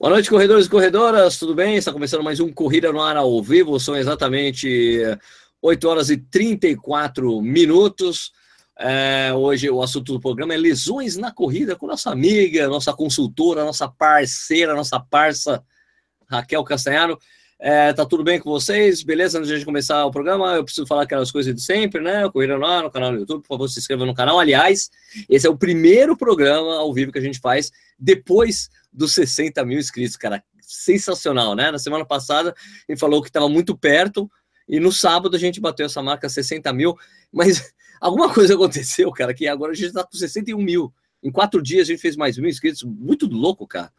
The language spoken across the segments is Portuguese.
Boa noite, corredores e corredoras, tudo bem? Está começando mais um Corrida no Ar ao vivo, são exatamente 8 horas e 34 minutos. É, hoje o assunto do programa é lesões na corrida com nossa amiga, nossa consultora, nossa parceira, nossa parça, Raquel Castanharo. É, tá tudo bem com vocês? Beleza? Antes de a gente começar o programa, eu preciso falar aquelas coisas de sempre, né? Corrida ar, no canal do YouTube, por favor, se inscreva no canal. Aliás, esse é o primeiro programa ao vivo que a gente faz depois dos 60 mil inscritos, cara. Sensacional, né? Na semana passada, ele falou que estava muito perto, e no sábado a gente bateu essa marca 60 mil, mas alguma coisa aconteceu, cara, que agora a gente está com 61 mil. Em quatro dias a gente fez mais mil inscritos, muito louco, cara.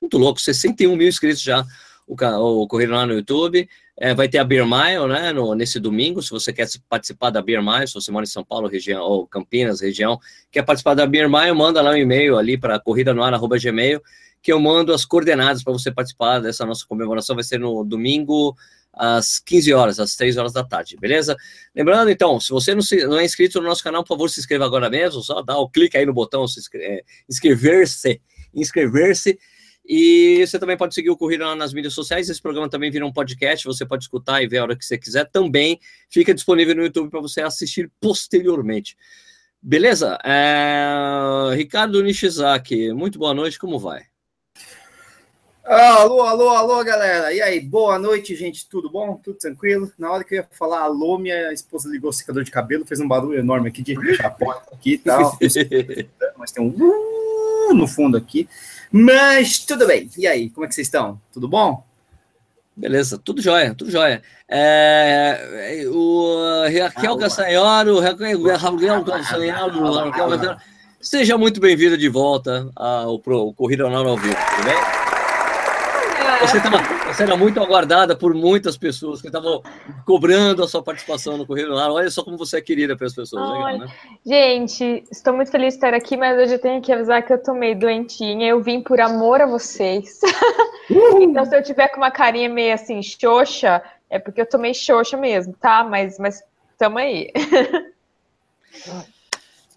Muito louco, 61 mil inscritos já o, o lá no YouTube. É, vai ter a Beer Mile, né, no, nesse domingo, se você quer participar da Beer Mile, se você mora em São Paulo, região, ou Campinas, região, quer participar da Beer Mile, manda lá um e-mail ali para corrida no que eu mando as coordenadas para você participar dessa nossa comemoração, vai ser no domingo, às 15 horas, às 3 horas da tarde, beleza? Lembrando, então, se você não, se, não é inscrito no nosso canal, por favor, se inscreva agora mesmo, só dá o clique aí no botão se é, inscrever-se, inscrever-se, e você também pode seguir o Corrida lá nas mídias sociais. Esse programa também vira um podcast. Você pode escutar e ver a hora que você quiser. Também fica disponível no YouTube para você assistir posteriormente. Beleza? É... Ricardo Nishizaki, muito boa noite. Como vai? Alô, alô, alô, galera. E aí, boa noite, gente. Tudo bom? Tudo tranquilo? Na hora que eu ia falar alô, minha esposa ligou o secador de cabelo, fez um barulho enorme aqui de fechar a porta aqui e tal. Mas tem um uh no fundo aqui. Mas tudo bem. E aí, como é que vocês estão? Tudo bom? Beleza, tudo jóia, tudo jóia. É, o Raquel Castanharo, Raquel Castanharo, seja muito bem-vindo de volta ao Pro Corrida ao Vivo, tudo bem? Você, era muito aguardada por muitas pessoas que estavam cobrando a sua participação no Correio do Ar. Olha só como você é querida pelas pessoas. Legal, né? Gente, estou muito feliz de estar aqui, mas hoje eu tenho que avisar que eu tô meio doentinha. Eu vim por amor a vocês. Uh! então, se eu tiver com uma carinha meio assim, xoxa, é porque eu tô meio xoxa mesmo, tá? Mas, mas tamo aí.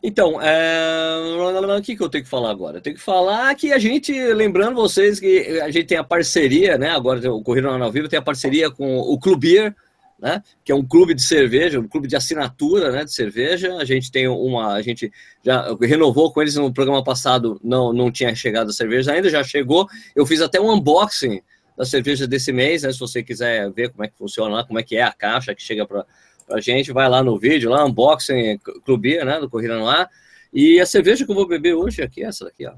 Então, é... o que, que eu tenho que falar agora? Eu tenho que falar que a gente, lembrando vocês que a gente tem a parceria, né? Agora o Corrida ao Vivo tem a parceria com o Clubier, né? Que é um clube de cerveja, um clube de assinatura, né? De cerveja. A gente tem uma, a gente já renovou com eles no programa passado, não, não tinha chegado a cerveja ainda, já chegou. Eu fiz até um unboxing da cerveja desse mês, né? Se você quiser ver como é que funciona, como é que é a caixa que chega para a gente, vai lá no vídeo, lá, unboxing, clubia, né, do Corrida no Ar. E a cerveja que eu vou beber hoje aqui é essa daqui, ó.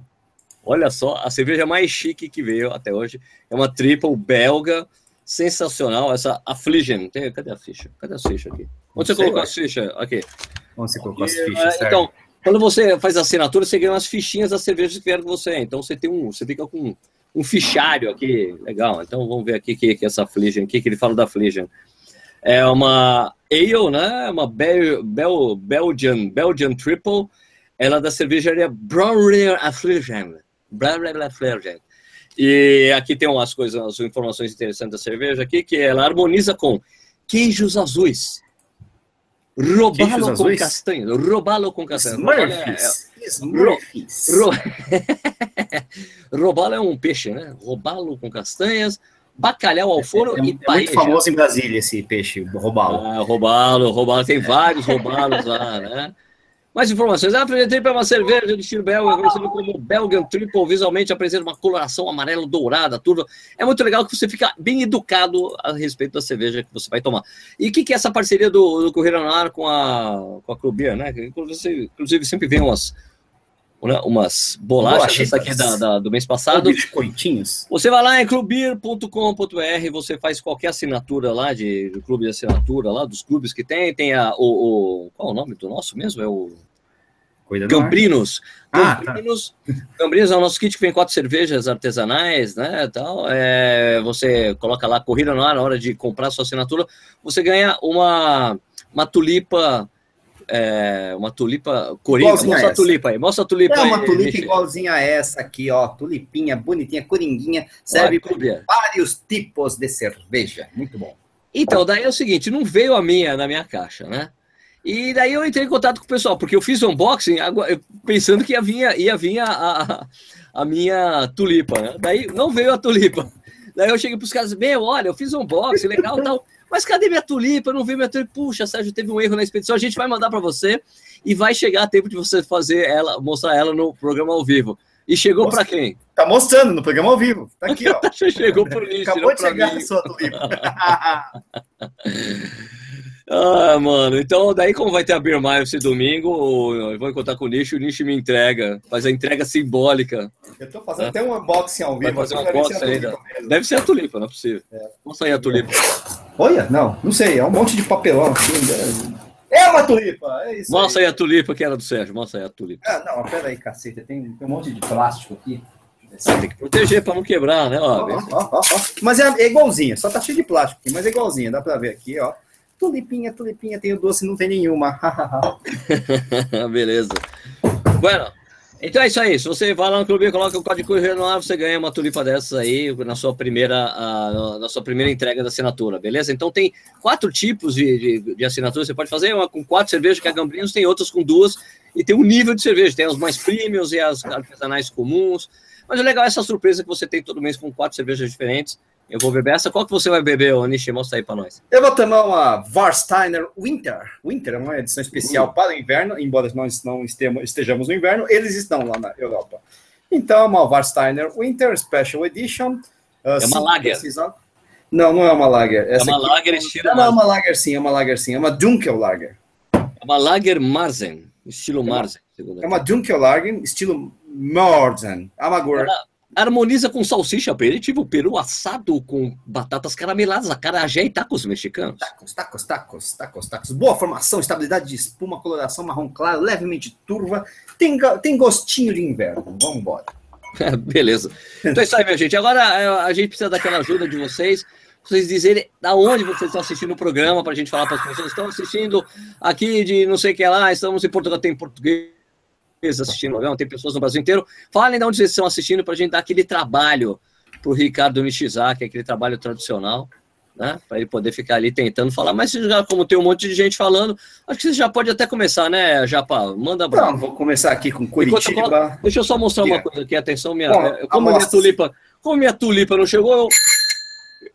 Olha só, a cerveja mais chique que veio até hoje. É uma triple belga, sensacional, essa Affligen. Tem, cadê a ficha? Cadê a ficha aqui? Onde você colocou as fichas? Aqui. Onde você colocou as fichas, é, Então, quando você faz a assinatura, você ganha umas fichinhas das cervejas que vieram com você. Então, você tem um, você fica com um fichário aqui, legal. Então, vamos ver aqui o que, que é essa Affligen, o que, que ele fala da Affligen. É uma ale, né? Uma Bel, Bel, Belgian, Belgian Triple. Ela é da cervejaria Brauer Affligen. Brauer Affligen. E aqui tem umas coisas, umas informações interessantes da cerveja aqui, que ela harmoniza com queijos azuis. Robalo com castanha. Robalo com castanha. Smurfs. É, Smurfs. Ro, robalo é um peixe, né? Robalo com castanhas bacalhau ao forno é, é, e é muito famoso em Brasília esse peixe, robalo. Ah, robalo, robalo, tem vários robalos lá, né? Mais informações. Ah, apresentei para uma cerveja de estilo belga, conhecido como Belgian Triple. Visualmente apresenta uma coloração amarelo dourada, tudo. É muito legal que você fica bem educado a respeito da cerveja que você vai tomar. E o que, que é essa parceria do, do Correio Ar com a, com a Clubia, né? Inclusive, sempre vem umas, umas bolachas essa aqui da, da, do mês passado. Biscoitinhos. Você vai lá em clubir.com.br, você faz qualquer assinatura lá de, de clube de assinatura lá, dos clubes que tem, tem a, o, o qual é o nome do nosso mesmo? É o Cambrinos. Ah, Cambrinos, tá. Cambrinos é o nosso kit que vem quatro cervejas artesanais, né, tal. É, você coloca lá corrida no ar na hora de comprar sua assinatura, você ganha uma uma tulipa é, uma tulipa coringa. Mostra a, a tulipa aí, mostra a tulipa é aí. Uma tulipa igualzinha a essa aqui, ó. Tulipinha, bonitinha, coringuinha. Serve para vários tipos de cerveja. Muito bom. Então, daí é o seguinte, não veio a minha na minha caixa, né? E daí eu entrei em contato com o pessoal, porque eu fiz o unboxing pensando que ia vir, ia vir a, a, minha tulipa, né? Daí não veio a tulipa. Daí eu cheguei pros caras, meu, olha, eu fiz um unboxing, legal tal. Mas cadê minha tulipa? Eu não vi minha tulipa. Puxa, Sérgio, teve um erro na expedição. A gente vai mandar para você e vai chegar a tempo de você fazer ela, mostrar ela no programa ao vivo. E chegou para quem? Tá mostrando no programa ao vivo. Tá aqui, ó. chegou pro Nish, Acabou de chegar mim. a sua tulipa. ah, mano. Então, daí como vai ter a Beer Mile esse domingo, eu vou encontrar com o Nish, o Nish me entrega. Faz a entrega simbólica. Eu tô fazendo é. até um unboxing ao vivo. Vai fazer um unboxing ainda. Deve ser a tulipa, não é possível. É. Vamos sair a tulipa. Olha, não, não sei. É um monte de papelão. Assim, né? É uma tulipa, é isso. Mostra aí. aí a tulipa que era do Sérgio, mostra aí a tulipa. Ah, não, pera aí, cacete, tem, tem um monte de plástico aqui. Tem que proteger para não quebrar, né? Ó, ó, ó, ó, Mas é, é igualzinha, só tá cheio de plástico aqui, mas é igualzinha, dá para ver aqui, ó. Tulipinha, tulipinha, tem o doce, não tem nenhuma. Beleza. Bueno, então é isso aí. Se você vai lá no clube e coloca o código Correio ar, você ganha uma tulipa dessas aí na sua primeira, uh, na sua primeira entrega da assinatura, beleza? Então tem quatro tipos de, de, de assinatura. Você pode fazer uma com quatro cervejas, que é Gambrinos, tem outras com duas, e tem um nível de cerveja. Tem as mais premiums e as artesanais comuns. Mas o legal é essa surpresa que você tem todo mês com quatro cervejas diferentes. Eu vou beber essa. Qual que você vai beber, Nishi? Mostra aí para nós. Eu vou tomar uma Warsteiner Winter. Winter é uma edição especial uhum. para o inverno, embora nós não estejamos no inverno, eles estão lá na Europa. Então, uma Warsteiner Winter Special Edition. Uh, é uma lager. Não, não é uma lager. Essa é uma lager estilo. Não, é uma lager sim, é uma lager sim. É uma Dunkel Lager. É uma lager Marzen, estilo é Marzen. É uma Dunkel Lager, estilo Marzen. Amagor. Ela, harmoniza com salsicha aperitivo, peru assado com batatas carameladas, acarajé e tacos mexicanos. Tacos, tacos, tacos, tacos, tacos. Boa formação, estabilidade de espuma, coloração marrom claro, levemente turva. Tem, tem gostinho de inverno. Vamos embora. Beleza. Então é isso aí, minha gente. Agora é, a gente precisa daquela ajuda de vocês. Vocês dizerem da onde vocês estão assistindo o programa, para a gente falar para as pessoas. Estão assistindo aqui de não sei o que lá, estamos em Portugal, tem português assistindo o programa, tem pessoas no Brasil inteiro. Falem de onde vocês estão assistindo para a gente dar aquele trabalho para o Ricardo Nishizaki, aquele trabalho tradicional, né? Para ele poder ficar ali tentando falar. Mas já, como tem um monte de gente falando, acho que você já pode até começar, né, Japa? Manda Não, vou começar aqui com Curitiba. deixa eu só mostrar uma coisa aqui, atenção, minha. Bom, como, minha tulipa, como minha tulipa não chegou, eu.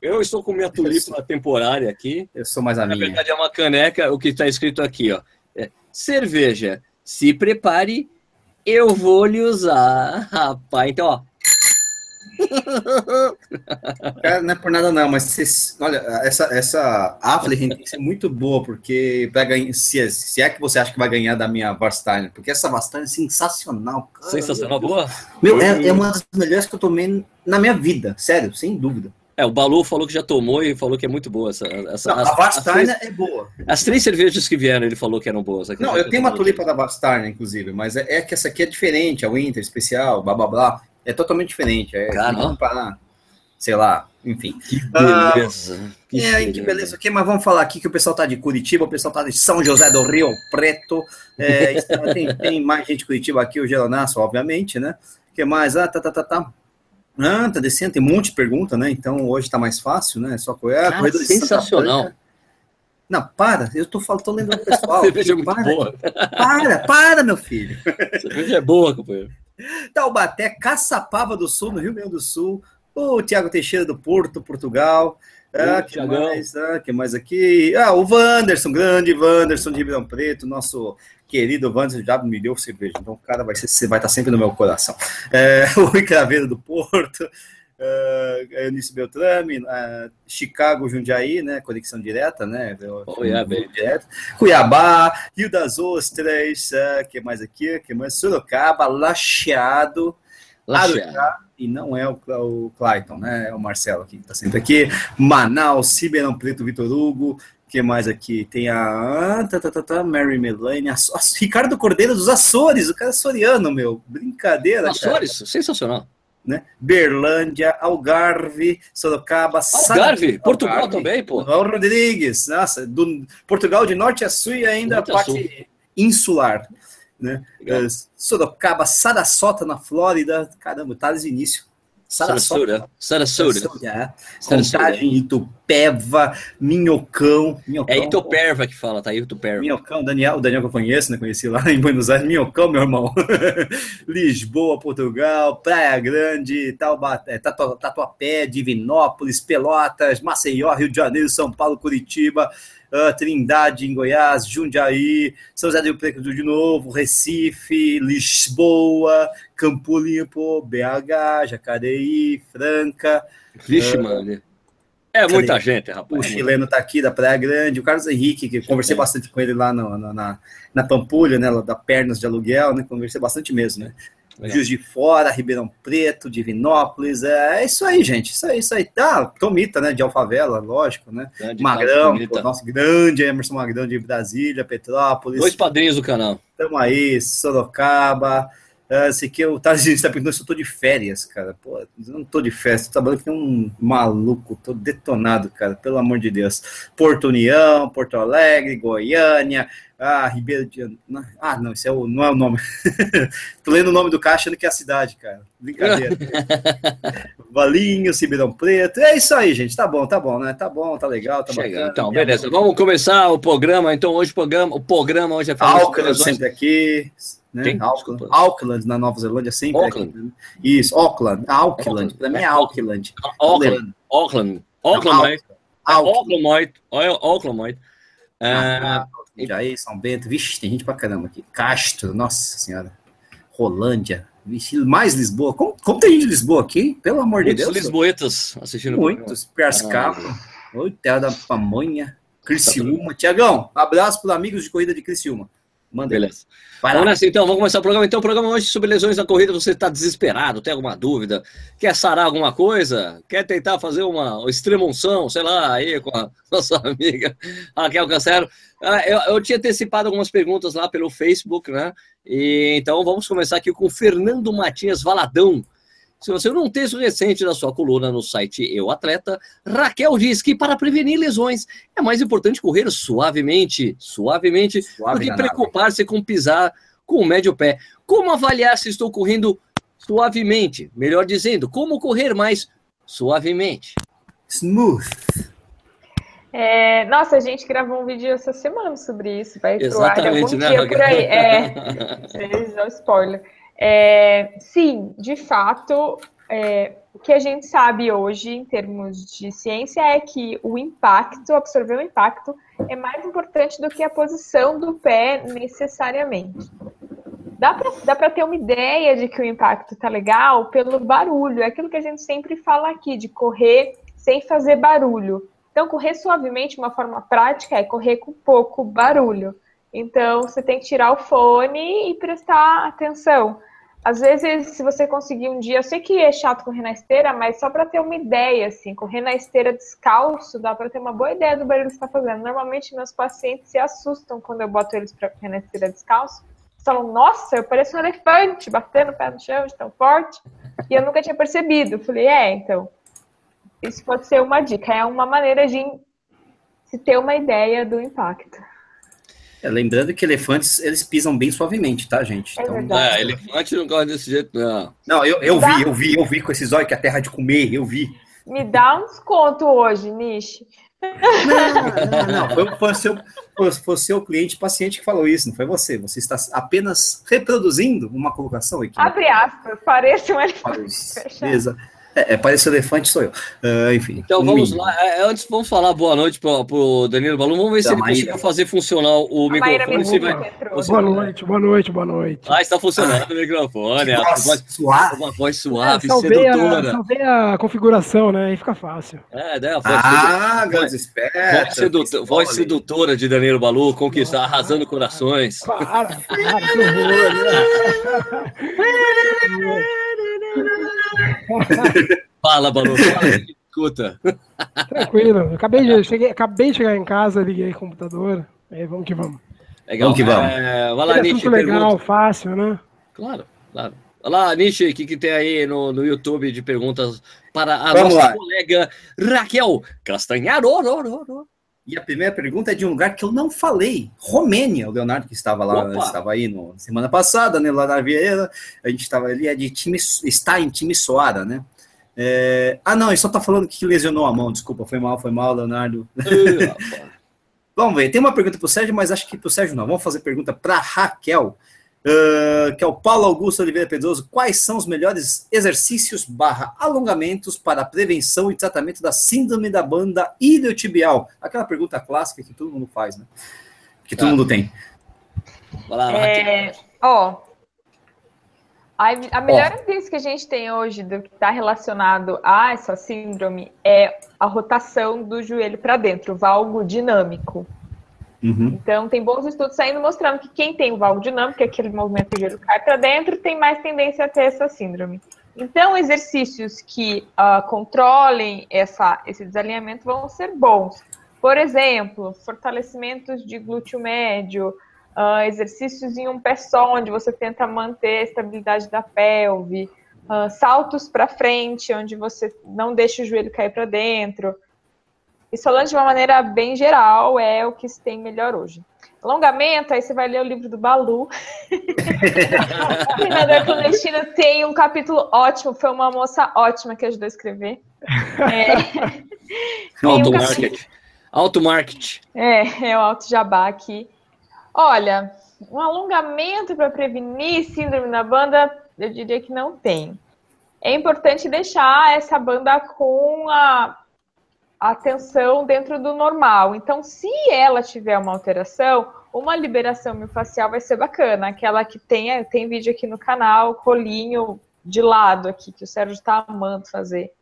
Eu estou com minha tulipa temporária aqui. Eu sou mais a minha. Na verdade, é uma caneca, o que está escrito aqui, ó. É, cerveja, se prepare eu vou lhe usar, rapaz. Então, ó. É, não é por nada não, mas você, olha, essa, essa Affleck tem que ser muito boa, porque pra ganhar, se, é, se é que você acha que vai ganhar da minha Varstein, porque essa Varstein é sensacional. Cara. Sensacional, boa? Meu, é, é uma das melhores que eu tomei na minha vida, sério, sem dúvida. É, o Balu falou que já tomou e falou que é muito boa essa. essa não, as, a Bastarna é boa. As três cervejas que vieram, ele falou que eram boas. Não, eu tenho uma tulipa da Bastarna, inclusive, mas é, é, que essa aqui é diferente, a Winter especial, blá blá blá. É totalmente diferente. É para, sei lá, enfim. Que beleza. Ah, que é, que beleza. Okay, mas vamos falar aqui que o pessoal tá de Curitiba, o pessoal tá de São José do Rio Preto. É, tem, tem, mais gente de Curitiba aqui, o Geronasso, obviamente, né? O que mais? Ah, tá, tá, tá, tá. Ah, tá descendo, tem um monte de pergunta, né? Então hoje tá mais fácil, né? Só correr. Ah, sensacional. Não, para, eu tô falando, tô lembrando o pessoal. cerveja é muito para, boa. Para, para, meu filho. cerveja é boa, companheiro. Taubaté, Caçapava do Sul, no Rio Grande do Sul. O Tiago Teixeira do Porto, Portugal. Ah, que mais? Ah, que mais aqui? Ah, o Wanderson, grande Wanderson de Ribeirão Preto, nosso querido Wanderson já me deu cerveja, então o cara vai, ser, vai estar sempre no meu coração. É, o Rui Craveiro do Porto, uh, Eunice Beltrame, uh, Chicago, Jundiaí, né, conexão direta, né, yeah, direto. Cuiabá, Rio das Ostras, uh, que mais aqui, que mais? Sorocaba, Lacheado, Arujá, e não é o, o Clayton, né? É o Marcelo aqui, que está sempre aqui. Manaus, Ribeirão Preto, Vitor Hugo. que mais aqui? Tem a tá, tá, tá, tá, Mary Melanie, a, a, Ricardo Cordeiro dos Açores, o cara é açoriano, meu. Brincadeira. Açores, cara. sensacional. Né? Berlândia, Algarve, Sorocaba, Algarve, Portugal Algarve, também, pô. Manuel Rodrigues, nossa, do Portugal de norte a sul e ainda a parte insular né? Uh, Sorocaba, Sarasota, na Flórida. Caramba, Thales Início. Sarasota. Sarasota. Sarasota. É. Contagem, Itu, Itupeva, Minhocão. Minhocão é Ituperva que fala, tá aí Ituperva. Minhocão, Daniel, o Daniel que eu conheço, né? Conheci lá em Buenos Aires. Minhocão, meu irmão. Lisboa, Portugal, Praia Grande, Taubaté, Tatuapé, Divinópolis, Pelotas, Maceió, Rio de Janeiro, São Paulo, Curitiba, uh, Trindade, em Goiás, Jundiaí, São José do Rio Preto de novo, Recife, Lisboa, Campo Limpo, BH, Jacareí, Franca. Vixe, uh, mano. É muita gente, rapaz. O chileno tá aqui da Praia Grande, o Carlos Henrique, que conversei é. bastante com ele lá no, no, na, na Pampulha, né, da Pernas de Aluguel, né, conversei bastante mesmo, né. Juiz de Fora, Ribeirão Preto, Divinópolis, é, é, isso aí, gente, isso aí, isso aí. Ah, Tomita, né, de Alfavela, lógico, né, grande Magrão, pô, nosso grande Emerson Magrão de Brasília, Petrópolis. Dois padrinhos do canal. Tamo aí, Sorocaba, esse aqui o Thales está perguntando se eu tô de férias, cara. Pô, eu não tô de férias, tô trabalhando que um maluco, tô detonado, cara, pelo amor de Deus. Porto União, Porto Alegre, Goiânia, ah, Ribeiro de. Ah, não, isso é o, não é o nome. tô lendo o nome do caixa achando que é a cidade, cara. Brincadeira. Valinho, Ribeirão Preto. É isso aí, gente. Tá bom, tá bom, né? Tá bom, tá legal, tá Chega, bacana. Então, beleza. Vamos começar o programa. Então, hoje o programa, o programa hoje é falando sempre aqui né? Auckland, Auckland, na Nova Zelândia, sempre. Auckland. Aqui, né? Isso, Auckland, Auckland, para mim é Auckland. Auckland, Auckland, Auckland, Auckland, Auckland, Jair, São Bento, vixe, tem gente pra caramba aqui. Castro, nossa senhora. Rolândia, vixe, mais Lisboa. Como, como tem gente de Lisboa aqui? Pelo amor Muitos de Deus. lisboetas assistindo Muitos, Piascapa, ah. Oi, Terra da Pamonha, Criciúma. Tá Tiagão, abraço para amigos de corrida de Criciúma. Manda Beleza. Vamos nessa, então, vamos começar o programa. Então, o programa hoje sobre lesões na corrida. Você está desesperado, tem alguma dúvida? Quer sarar alguma coisa? Quer tentar fazer uma extremunção, sei lá, aí com a nossa amiga Raquel Cancelo? Ah, eu, eu tinha antecipado algumas perguntas lá pelo Facebook, né? E, então, vamos começar aqui com o Fernando Matias Valadão. Se você não texto recente da sua coluna no site Eu Atleta, Raquel diz que para prevenir lesões é mais importante correr suavemente, suavemente, Suave do que preocupar-se com pisar com o médio pé. Como avaliar se estou correndo suavemente? Melhor dizendo, como correr mais suavemente? Smooth. É, nossa, a gente gravou um vídeo essa semana sobre isso. Vai Exatamente, pro ar algum né, dia por aí. É, vocês dão spoiler. É, sim, de fato, é, o que a gente sabe hoje, em termos de ciência, é que o impacto, absorver o impacto, é mais importante do que a posição do pé necessariamente. Dá para ter uma ideia de que o impacto está legal pelo barulho, é aquilo que a gente sempre fala aqui, de correr sem fazer barulho. Então, correr suavemente, uma forma prática, é correr com pouco barulho. Então, você tem que tirar o fone e prestar atenção. Às vezes, se você conseguir um dia, eu sei que é chato correr na esteira, mas só para ter uma ideia, assim, correr na esteira descalço, dá para ter uma boa ideia do barulho que está fazendo. Normalmente, meus pacientes se assustam quando eu boto eles para correr na esteira descalço. Falam, nossa, eu pareço um elefante batendo o pé no chão de tão forte. E eu nunca tinha percebido. Eu falei, é, então, isso pode ser uma dica. É uma maneira de se ter uma ideia do impacto. É, lembrando que elefantes, eles pisam bem suavemente, tá, gente? É então, é, elefante não gosta desse jeito, não. Não, eu, eu vi, eu vi, eu vi com esses olhos que a terra de comer, eu vi. Me dá um desconto hoje, Nishi. Não, não, não. Foi, foi, seu, foi, foi seu cliente paciente que falou isso, não foi você. Você está apenas reproduzindo uma colocação aqui. Abre aspas, pareça um elefante. Beleza. É, é parece elefante, sou eu. Uh, enfim. Então vamos lá. É, antes, vamos falar boa noite para o Danilo Balão. Vamos ver se ele conseguiu fazer funcionar o microfone. Se vai... Boa noite, boa noite, boa noite. Ah, está funcionando ah, o microfone. Voz suave. Uma voz suave, é, sedutora. A, salvei a configuração, né? Aí fica fácil. É, né? Voz ah, grandes espertos. Voz, sedutora, voz sedutora de Danilo Balu, conquistar, arrasando corações. Para, para, que horror. Né? fala, Balu, fala, escuta. Tranquilo, acabei de, cheguei, acabei de chegar em casa, liguei o computador, aí vamos que vamos. Legal, vamos que vamos. É, vai lá, Nietzsche, legal, pergunta. fácil, né? Claro, claro. Olha lá, Nietzsche, o que, que tem aí no, no YouTube de perguntas para a Vamos nossa lá. colega Raquel Castanharo? E a primeira pergunta é de um lugar que eu não falei, Romênia. O Leonardo que estava lá, Opa. estava aí no, semana passada, né, lá na Vieira. A gente estava ali, é de time, está em time Soara, né? É... Ah, não, ele só tá falando que lesionou a mão. Desculpa, foi mal, foi mal, Leonardo. Vamos ver, tem uma pergunta para o Sérgio, mas acho que para o Sérgio não. Vamos fazer pergunta para Raquel, uh, que é o Paulo Augusto Oliveira Pedroso. Quais são os melhores exercícios barra alongamentos para prevenção e tratamento da síndrome da banda iliotibial? Aquela pergunta clássica que todo mundo faz, né? Que todo tá. mundo tem. Vai lá, é, ó, a, a melhor evidência que a gente tem hoje do que está relacionado a essa síndrome é a rotação do joelho para dentro, o valgo dinâmico. Uhum. Então, tem bons estudos saindo mostrando que quem tem o valgo dinâmico, que é aquele movimento do joelho cai para dentro, tem mais tendência a ter essa síndrome. Então, exercícios que uh, controlem essa, esse desalinhamento vão ser bons. Por exemplo, fortalecimentos de glúteo médio, uh, exercícios em um pé só, onde você tenta manter a estabilidade da pelve, uh, saltos para frente, onde você não deixa o joelho cair para dentro. Isso falando de uma maneira bem geral, é o que se tem melhor hoje. Alongamento, aí você vai ler o livro do Balu. o treinador clandestino tem um capítulo ótimo, foi uma moça ótima que ajudou a escrever. É, auto market. Auto market. É, é o auto jabá aqui. Olha, um alongamento para prevenir síndrome na banda, eu diria que não tem. É importante deixar essa banda com a atenção dentro do normal. Então, se ela tiver uma alteração, uma liberação miofascial vai ser bacana. Aquela que tem, tem vídeo aqui no canal, colinho de lado aqui, que o Sérgio está amando fazer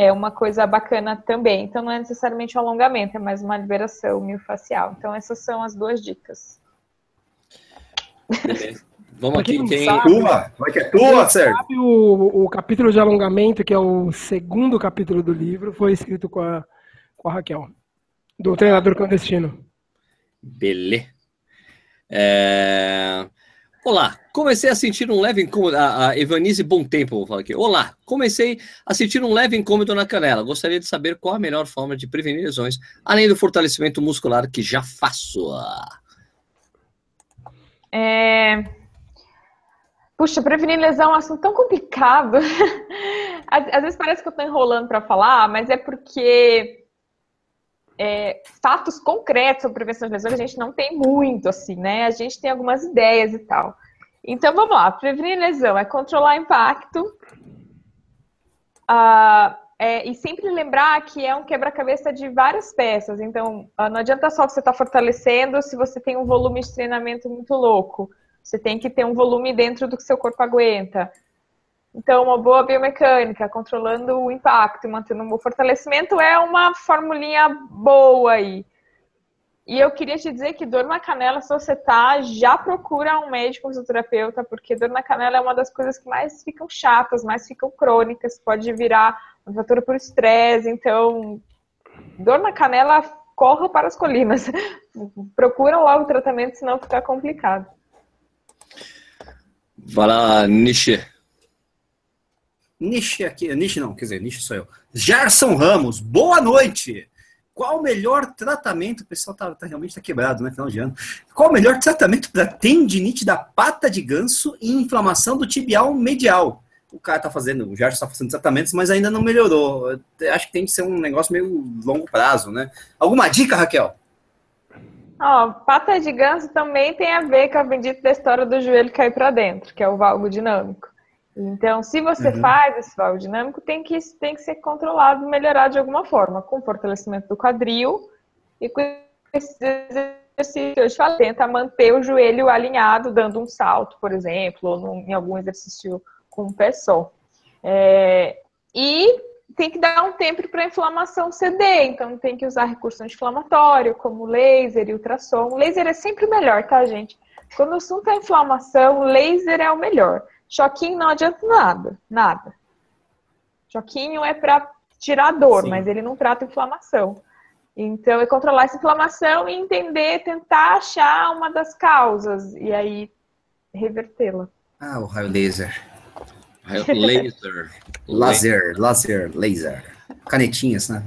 é uma coisa bacana também. Então, não é necessariamente um alongamento, é mais uma liberação miofascial. Então, essas são as duas dicas. Beleza. Vamos aqui, quem... Sabe, tua, vai que é tua, Sérgio. Sabe o, o capítulo de alongamento, que é o segundo capítulo do livro, foi escrito com a, com a Raquel, do treinador clandestino. Beleza. É... Olá, comecei a sentir um leve incômodo. A, a Evanise Bom Tempo, vou falar aqui. Olá, comecei a sentir um leve incômodo na canela. Gostaria de saber qual a melhor forma de prevenir lesões, além do fortalecimento muscular que já faço. É... Puxa, prevenir lesão é um assunto tão complicado. às, às vezes parece que eu estou enrolando para falar, mas é porque é, fatos concretos sobre prevenção de lesões a gente não tem muito, assim, né? A gente tem algumas ideias e tal. Então, vamos lá. Prevenir lesão é controlar impacto uh, é, e sempre lembrar que é um quebra-cabeça de várias peças. Então, uh, não adianta só você estar tá fortalecendo se você tem um volume de treinamento muito louco. Você tem que ter um volume dentro do que seu corpo aguenta. Então, uma boa biomecânica, controlando o impacto e mantendo um bom fortalecimento é uma formulinha boa aí. E eu queria te dizer que dor na canela, se você tá, já procura um médico, um fisioterapeuta, porque dor na canela é uma das coisas que mais ficam chatas, mais ficam crônicas, pode virar uma fatura por estresse. Então, dor na canela, corra para as colinas. procura logo o tratamento, senão fica complicado. Vai lá, Nishi. Nishi aqui, Nishi não, quer dizer, Nishi sou eu. Gerson Ramos, boa noite. Qual o melhor tratamento? O pessoal tá, tá realmente tá quebrado, né? Final de ano. Qual o melhor tratamento para tendinite da pata de ganso e inflamação do tibial medial? O cara tá fazendo, o Gerson tá fazendo tratamentos, mas ainda não melhorou. Acho que tem que ser um negócio meio longo prazo, né? Alguma dica, Raquel? Ó, pata de ganso também tem a ver com a bendita da história do joelho cair para dentro, que é o valgo dinâmico. Então, se você uhum. faz esse valgo dinâmico, tem que, tem que ser controlado, melhorado de alguma forma, com fortalecimento do quadril e com esse exercício que eu te falei, tenta manter o joelho alinhado, dando um salto, por exemplo, ou num, em algum exercício com um pé só. É, e tem que dar um tempo para a inflamação ceder, então tem que usar recurso anti-inflamatório, como laser e ultrassom. O laser é sempre melhor, tá, gente? Quando o assunto é inflamação, laser é o melhor. Choquinho não adianta nada, nada. Choquinho é para tirar dor, Sim. mas ele não trata inflamação. Então, é controlar essa inflamação e entender, tentar achar uma das causas e aí revertê-la. Ah, o raio laser. Laser. laser, laser, laser. Canetinhas, né?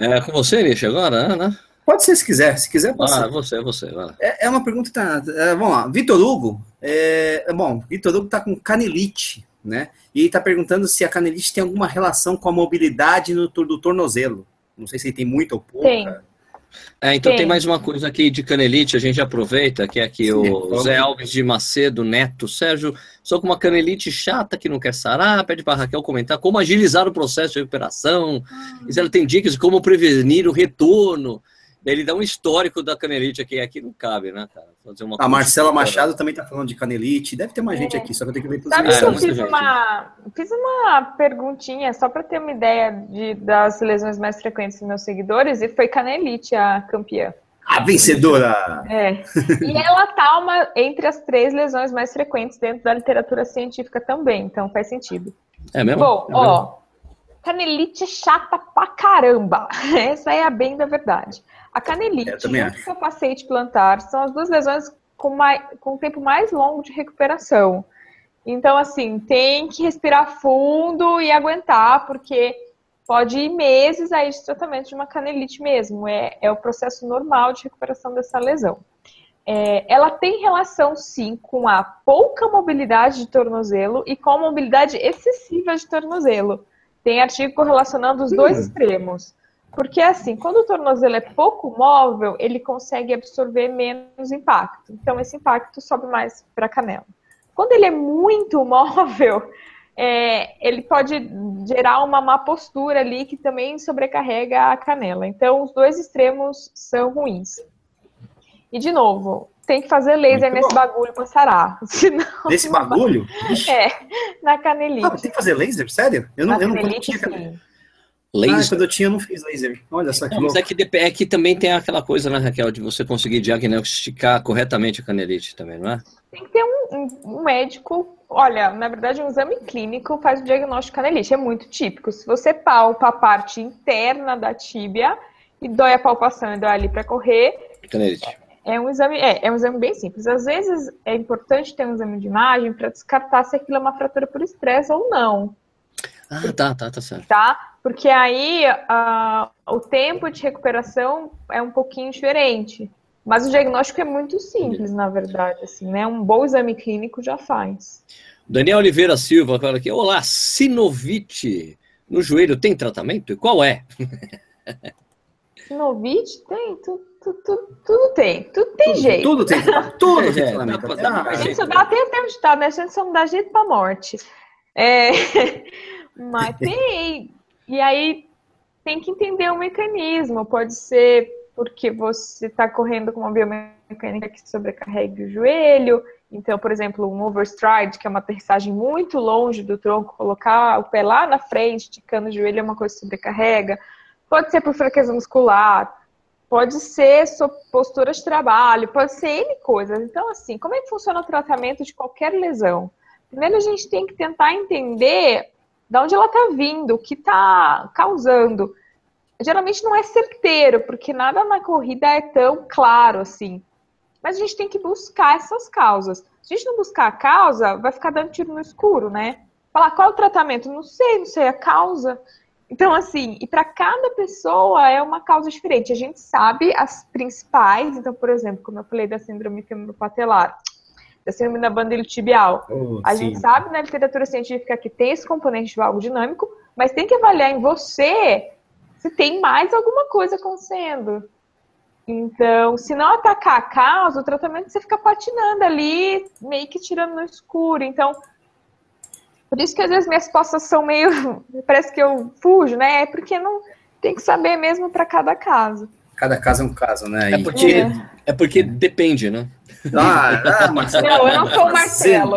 É com você, Nish, agora, né? Pode ser se quiser. Se quiser, pode ah, você, você. É, é, uma pergunta. Tá, é, vamos lá. Vitor Hugo. É, é bom, Vitor Hugo tá com canelite né? E ele está perguntando se a canelite tem alguma relação com a mobilidade no, do tornozelo. Não sei se ele tem muito ou pouco. Tem. É, então Tem. tem mais uma coisa aqui de canelite, a gente aproveita, que é aqui Sim, o vamos. Zé Alves de Macedo Neto. Sérgio, só com uma canelite chata que não quer sarar, pede para Raquel comentar como agilizar o processo de recuperação, e se ela tem dicas de como prevenir o retorno. Ele dá um histórico da canelite aqui, aqui não cabe, né, cara? Fazer uma A Marcela consulta, Machado também está falando de canelite. Deve ter mais gente aqui, só que eu tenho que ver todos Sabe os É, que eu fiz gente. uma, fiz uma perguntinha só para ter uma ideia de, das lesões mais frequentes dos meus seguidores e foi canelite a campeã. A vencedora! É. E ela tá uma, entre as três lesões mais frequentes dentro da literatura científica também, então faz sentido. É mesmo? Bom, É mesmo? ó, canelite é chata pra caramba. Essa é a bem da verdade. A canelite também e o capacete plantar são as duas lesões com, mais, com um tempo mais longo de recuperação. Então, assim, tem que respirar fundo e aguentar, porque pode ir meses aí de tratamento de uma canelite mesmo. É, é o processo normal de recuperação dessa lesão. É, ela tem relação, sim, com a pouca mobilidade de tornozelo e com a mobilidade excessiva de tornozelo. Tem artigo correlacionando os dois Hum. extremos. Porque, assim, quando o tornozelo é pouco móvel, ele consegue absorver menos impacto. Então, esse impacto sobe mais para a canela. Quando ele é muito móvel, é, ele pode gerar uma má postura ali que também sobrecarrega a canela. Então, os dois extremos são ruins. E, de novo, tem que fazer laser nesse bagulho para sarar. Senão, Desse bagulho? é, na Ah, canelite. tem que fazer laser? Sério? Eu não, na eu não tinha canelite. Ah, Laser. quando eu tinha, eu não fiz laser. Olha só que Não, mas louco. é que, é que também tem aquela coisa, né, Raquel, de você conseguir diagnosticar corretamente a canelite também, não é? Tem que ter um, um- um médico. Olha, na verdade, um exame clínico faz o diagnóstico de canelite. É muito típico. Se você palpa a parte interna da tíbia e dói a palpação e dói ali para correr, Canelite. é um exame, é, é um exame bem simples. Às vezes é importante ter um exame de imagem para descartar se aquilo é uma fratura por estresse ou não, Ah, tá, tá, tá certo. tá? Porque aí ah, o tempo de recuperação é um pouquinho diferente. Mas o diagnóstico é muito simples, na verdade, assim, né? Um bom exame clínico já faz. Daniel Oliveira Silva fala aqui, olá, sinovite no joelho tem tratamento? E qual é? Sinovite tem, tu, tu, tu- tudo tem, tudo tem jeito. Tudo tem tudo É, tem é, tratamento. dá pra- dá. Gente, só dá até até um ditado, né? A gente só não dá jeito pra morte. É, Mas tem. E aí tem que entender o mecanismo. Pode ser porque você está correndo com uma biomecânica que sobrecarregue o joelho. Então, por exemplo, um overstride, que é uma aterrissagem muito longe do tronco, colocar o pé lá na frente, esticando o joelho, é uma coisa que sobrecarrega. Pode ser por fraqueza muscular, pode ser sua postura de trabalho, pode ser N coisas. Então, assim, como é que funciona o tratamento de qualquer lesão? Primeiro, a gente tem que tentar entender de onde ela está vindo, o que está causando. Geralmente não é certeiro, porque nada na corrida é tão claro assim. Mas a gente tem que buscar essas causas. Se a gente não buscar a causa, vai ficar dando tiro no escuro, né? Falar qual é o tratamento? Não sei, não sei a causa. Então, assim, e para cada pessoa é uma causa diferente. A gente sabe as principais, então, por exemplo, como eu falei da síndrome femoropatelar, da síndrome da banda tibial, oh, a sim. gente sabe na literatura científica que tem esse componente de valgo dinâmico, mas tem que avaliar em você se tem mais alguma coisa acontecendo. Então, se não atacar a causa, o tratamento você fica patinando ali, meio que tirando no escuro. Então, por isso que às vezes minhas respostas são meio. Parece que eu fujo, né? É porque não tem que saber mesmo para cada caso. Cada caso é um caso, né? É porque, É. é porque depende, né? Ah, ah, Marcelo. Não, eu não sou o Marcelo.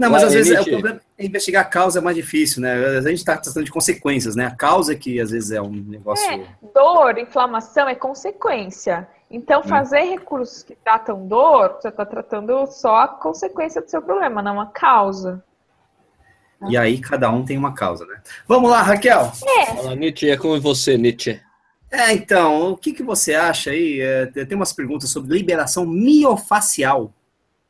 Não, mas Vai, às vezes é, o problema é investigar a causa é mais difícil, né? A gente está tratando de consequências, né? A causa é que às vezes é um negócio. É. Dor, inflamação é consequência. Então, fazer recursos que tratam dor, você está tratando só a consequência do seu problema, não a causa. E aí cada um tem uma causa, né? Vamos lá, Raquel. Fala, Nietzsche, é com você, Nietzsche. É, então, o que, que você acha aí? É, tem umas perguntas sobre liberação miofacial,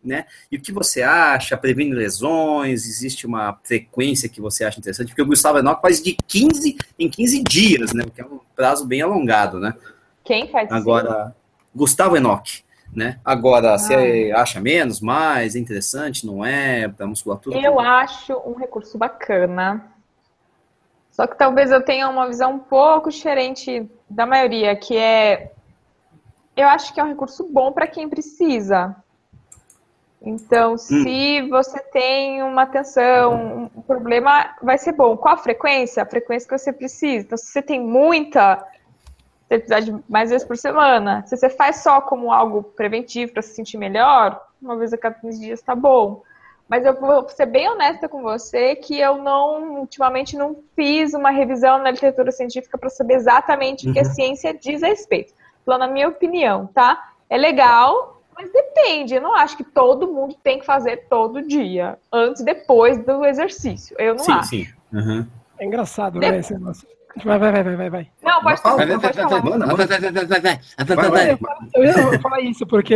né? E o que você acha? Previne lesões? Existe uma frequência que você acha interessante? Porque o Gustavo Enoch faz de 15 em 15 dias, né? Que é um prazo bem alongado, né? Quem faz isso? Agora, Gustavo Enoch, né? Agora, ah. você acha menos, mais, é interessante, não é? Da musculatura? Eu acho um recurso bacana. Só que talvez eu tenha uma visão um pouco diferente da maioria, que é eu acho que é um recurso bom para quem precisa. Então, hum. se você tem uma tensão, um problema, vai ser bom. Qual a frequência? A frequência que você precisa. Então, se você tem muita, você precisa de mais vezes por semana. Se você faz só como algo preventivo para se sentir melhor, uma vez a cada 15 dias está bom. Mas eu vou ser bem honesta com você que eu não, ultimamente, não fiz uma revisão na literatura científica para saber exatamente uhum. o que a uhum. ciência diz a respeito. Falando a minha opinião, tá? É legal, mas depende. Eu não acho que todo mundo tem que fazer todo dia, antes e depois do exercício. Eu não sim, acho. Sim, sim. Uhum. É engraçado, né, esse negócio. Vai, vai, vai, vai, vai. Não, pode falar. Vai, vai, vai, vai, Eu ia falar isso, porque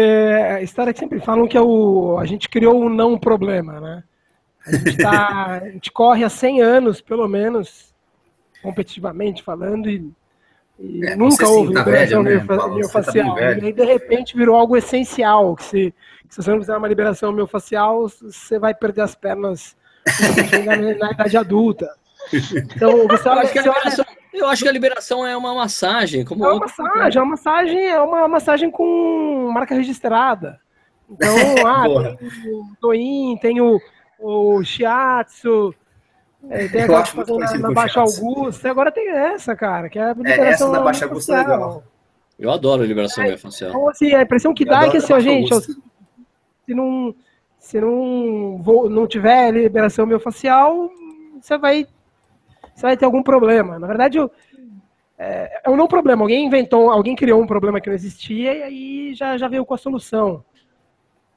que sempre falam que é o, a gente criou um não problema, né? A gente, tá, a gente corre há 100 anos, pelo menos, competitivamente falando, e, e é, nunca houve liberação miofascial. Tá e aí, de repente, virou algo essencial, que se, que se você não fizer uma liberação miofascial, você vai perder as pernas na, na idade adulta. Então, você olha, você olha... Eu acho que a liberação é uma massagem. Como é uma massagem, é uma massagem, é uma massagem com marca registrada. Então, ah, tem o Toin, tem o, o Shiatsu, é, tem a que na, na Baixa Augusta, agora tem essa, cara, que é a liberação. É, essa da Baixa Augusta é legal. Eu adoro a liberação é, facial. Então, assim, a impressão que eu dá é que, assim, gente, se não, se não, vou, não tiver liberação miofascial, você vai você vai ter algum problema. Na verdade, é, é um não problema. Alguém inventou, alguém criou um problema que não existia e aí já, já veio com a solução.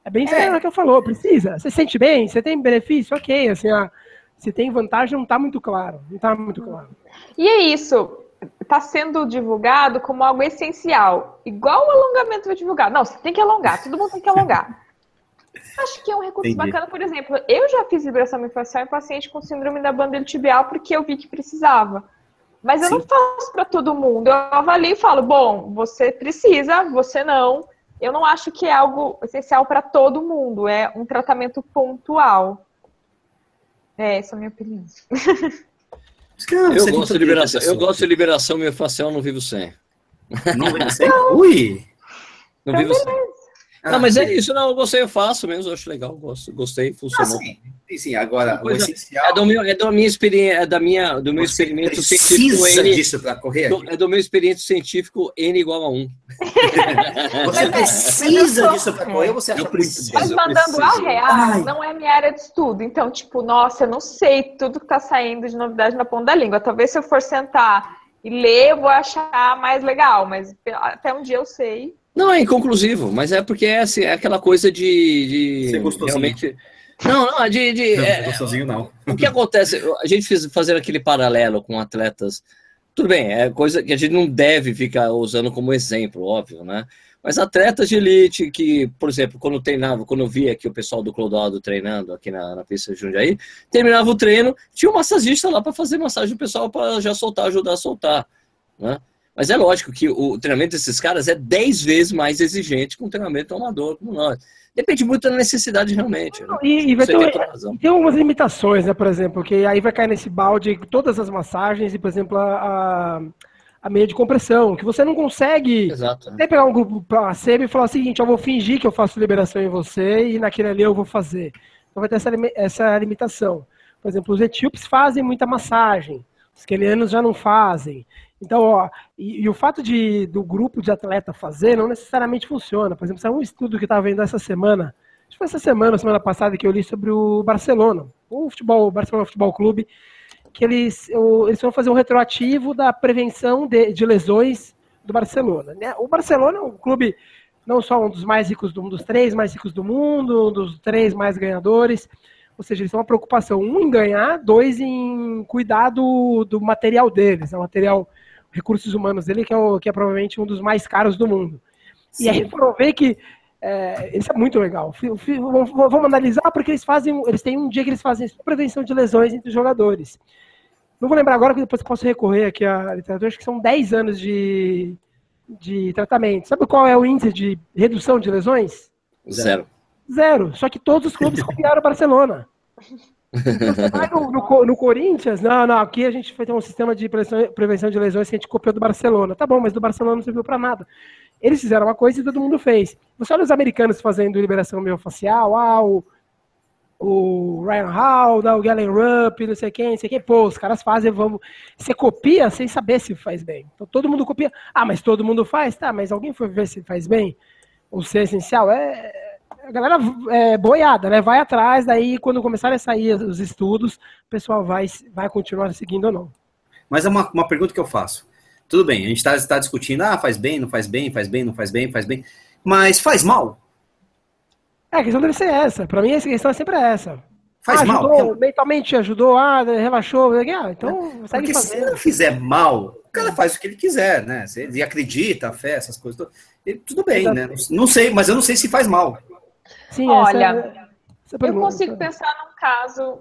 É bem isso é. que eu falou, precisa. Você sente bem? Você tem benefício? Ok, assim, a, se tem vantagem não está muito claro. Não está muito claro. E é isso. Está sendo divulgado como algo essencial. Igual o alongamento foi divulgado. Não, você tem que alongar, todo mundo tem que alongar. Acho que é um recurso Entendi. bacana, por exemplo, eu já fiz liberação miofascial em paciente com síndrome da banda tibial porque eu vi que precisava. Mas eu Sim. não faço para todo mundo. Eu avalio e falo, bom, você precisa, você não. Eu não acho que é algo essencial para todo mundo, é um tratamento pontual. É, essa é a minha opinião. eu, gosto de liberação, eu gosto de liberação miofascial no Vivo Sem. Não Vivo Sem? Ui! No Vivo Sem. Ah, não, mas é isso, não, eu gostei, eu faço mesmo, eu acho legal, gosto, gostei, funcionou. Ah, sim. sim, agora o essencial... É do, meu, é da minha experiência, é da minha, do meu Você experimento científico N. disso para correr? Do, é do meu experimento científico N igual a 1. você precisa disso para correr ou você acha preciso, Mas mandando a real, Ai. não é minha área de estudo, então, tipo, nossa, eu não sei tudo que tá saindo de novidade na ponta da língua, talvez se eu for sentar e ler, eu vou achar mais legal, mas até um dia eu sei não, é inconclusivo, mas é porque é, assim, é aquela coisa de. de Você gostou realmente. Não, não, de. de não, é, gostosinho, não. O que acontece? A gente fez fazer aquele paralelo com atletas. Tudo bem, é coisa que a gente não deve ficar usando como exemplo, óbvio, né? Mas atletas de elite que, por exemplo, quando treinava, quando eu via aqui o pessoal do Clodoaldo treinando aqui na, na pista de Jundiaí, terminava o treino, tinha um massagista lá para fazer massagem do pessoal para já soltar, ajudar a soltar, né? Mas é lógico que o treinamento desses caras é 10 vezes mais exigente que um treinamento amador como nós. Depende muito da necessidade realmente. Né? E, e vai ter, tem algumas limitações, né? Por exemplo, que aí vai cair nesse balde todas as massagens e, por exemplo, a, a meia de compressão, que você não consegue Exato, né? pegar um grupo para ser e falar o seguinte, eu vou fingir que eu faço liberação em você e naquele ali eu vou fazer. Então vai ter essa, essa limitação. Por exemplo, os etíopes fazem muita massagem, os já não fazem. Então, ó, e, e, o fato de do grupo de atleta fazer não necessariamente funciona. Por exemplo, saiu um estudo que estava vendo essa semana, acho que foi essa semana, semana passada, que eu li sobre o Barcelona, o futebol, o Barcelona Futebol Clube, que eles, o, eles vão fazer um retroativo da prevenção de, de lesões do Barcelona. Né? O Barcelona é um clube não só um dos mais ricos do um dos três mais ricos do mundo, um dos três mais ganhadores. Ou seja, eles têm uma preocupação, um em ganhar, dois em cuidar do, do material deles, é um material recursos humanos dele, que é, o, que é provavelmente um dos mais caros do mundo. Sim. E aí provei que é, isso é muito legal. Vamos analisar porque eles fazem, eles têm um dia que eles fazem prevenção de lesões entre os jogadores. Não vou lembrar agora, que depois eu posso recorrer aqui à literatura, acho que são 10 anos de, de tratamento. Sabe qual é o índice de redução de lesões? Zero. Zero. Só que todos os clubes copiaram o Barcelona. Então, você vai no, no, no, Corinthians, não, não, aqui a gente vai ter um sistema de prevenção de lesões que a gente copiou do Barcelona. Tá bom, mas do Barcelona não serviu para nada. Eles fizeram uma coisa e todo mundo fez. Você olha os americanos fazendo liberação miofascial, ah, o, o Ryan Hall, o Galen Rupp, não sei quem, não sei quem. Pô, os caras fazem, vamos. Você copia sem saber se faz bem. Então todo mundo copia. Ah, mas todo mundo faz? Tá, mas alguém foi ver se faz bem? O ser essencial é. A galera é boiada, né? Vai atrás, daí quando começarem a sair os estudos, o pessoal vai, vai continuar seguindo ou não. Mas é uma, uma pergunta que eu faço. Tudo bem, a gente está tá discutindo, ah, faz bem, não faz bem, faz bem, não faz bem, faz bem. Mas faz mal? É, a questão deve ser essa. Pra mim, a questão é sempre essa. Faz ah, mal. Ajudou, mentalmente ajudou, ah, relaxou. Ah, então, é. Porque se não fizer mal, o cara faz o que ele quiser, né? Ele acredita, a fé, essas coisas. Ele, tudo bem, Exato. né? Não sei, mas eu não sei se faz mal. Sim, Olha, essa, essa eu consigo pensar num caso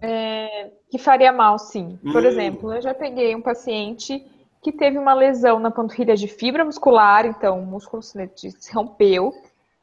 é, que faria mal, sim. Por hum. exemplo, eu já peguei um paciente que teve uma lesão na panturrilha de fibra muscular, então o músculo se rompeu.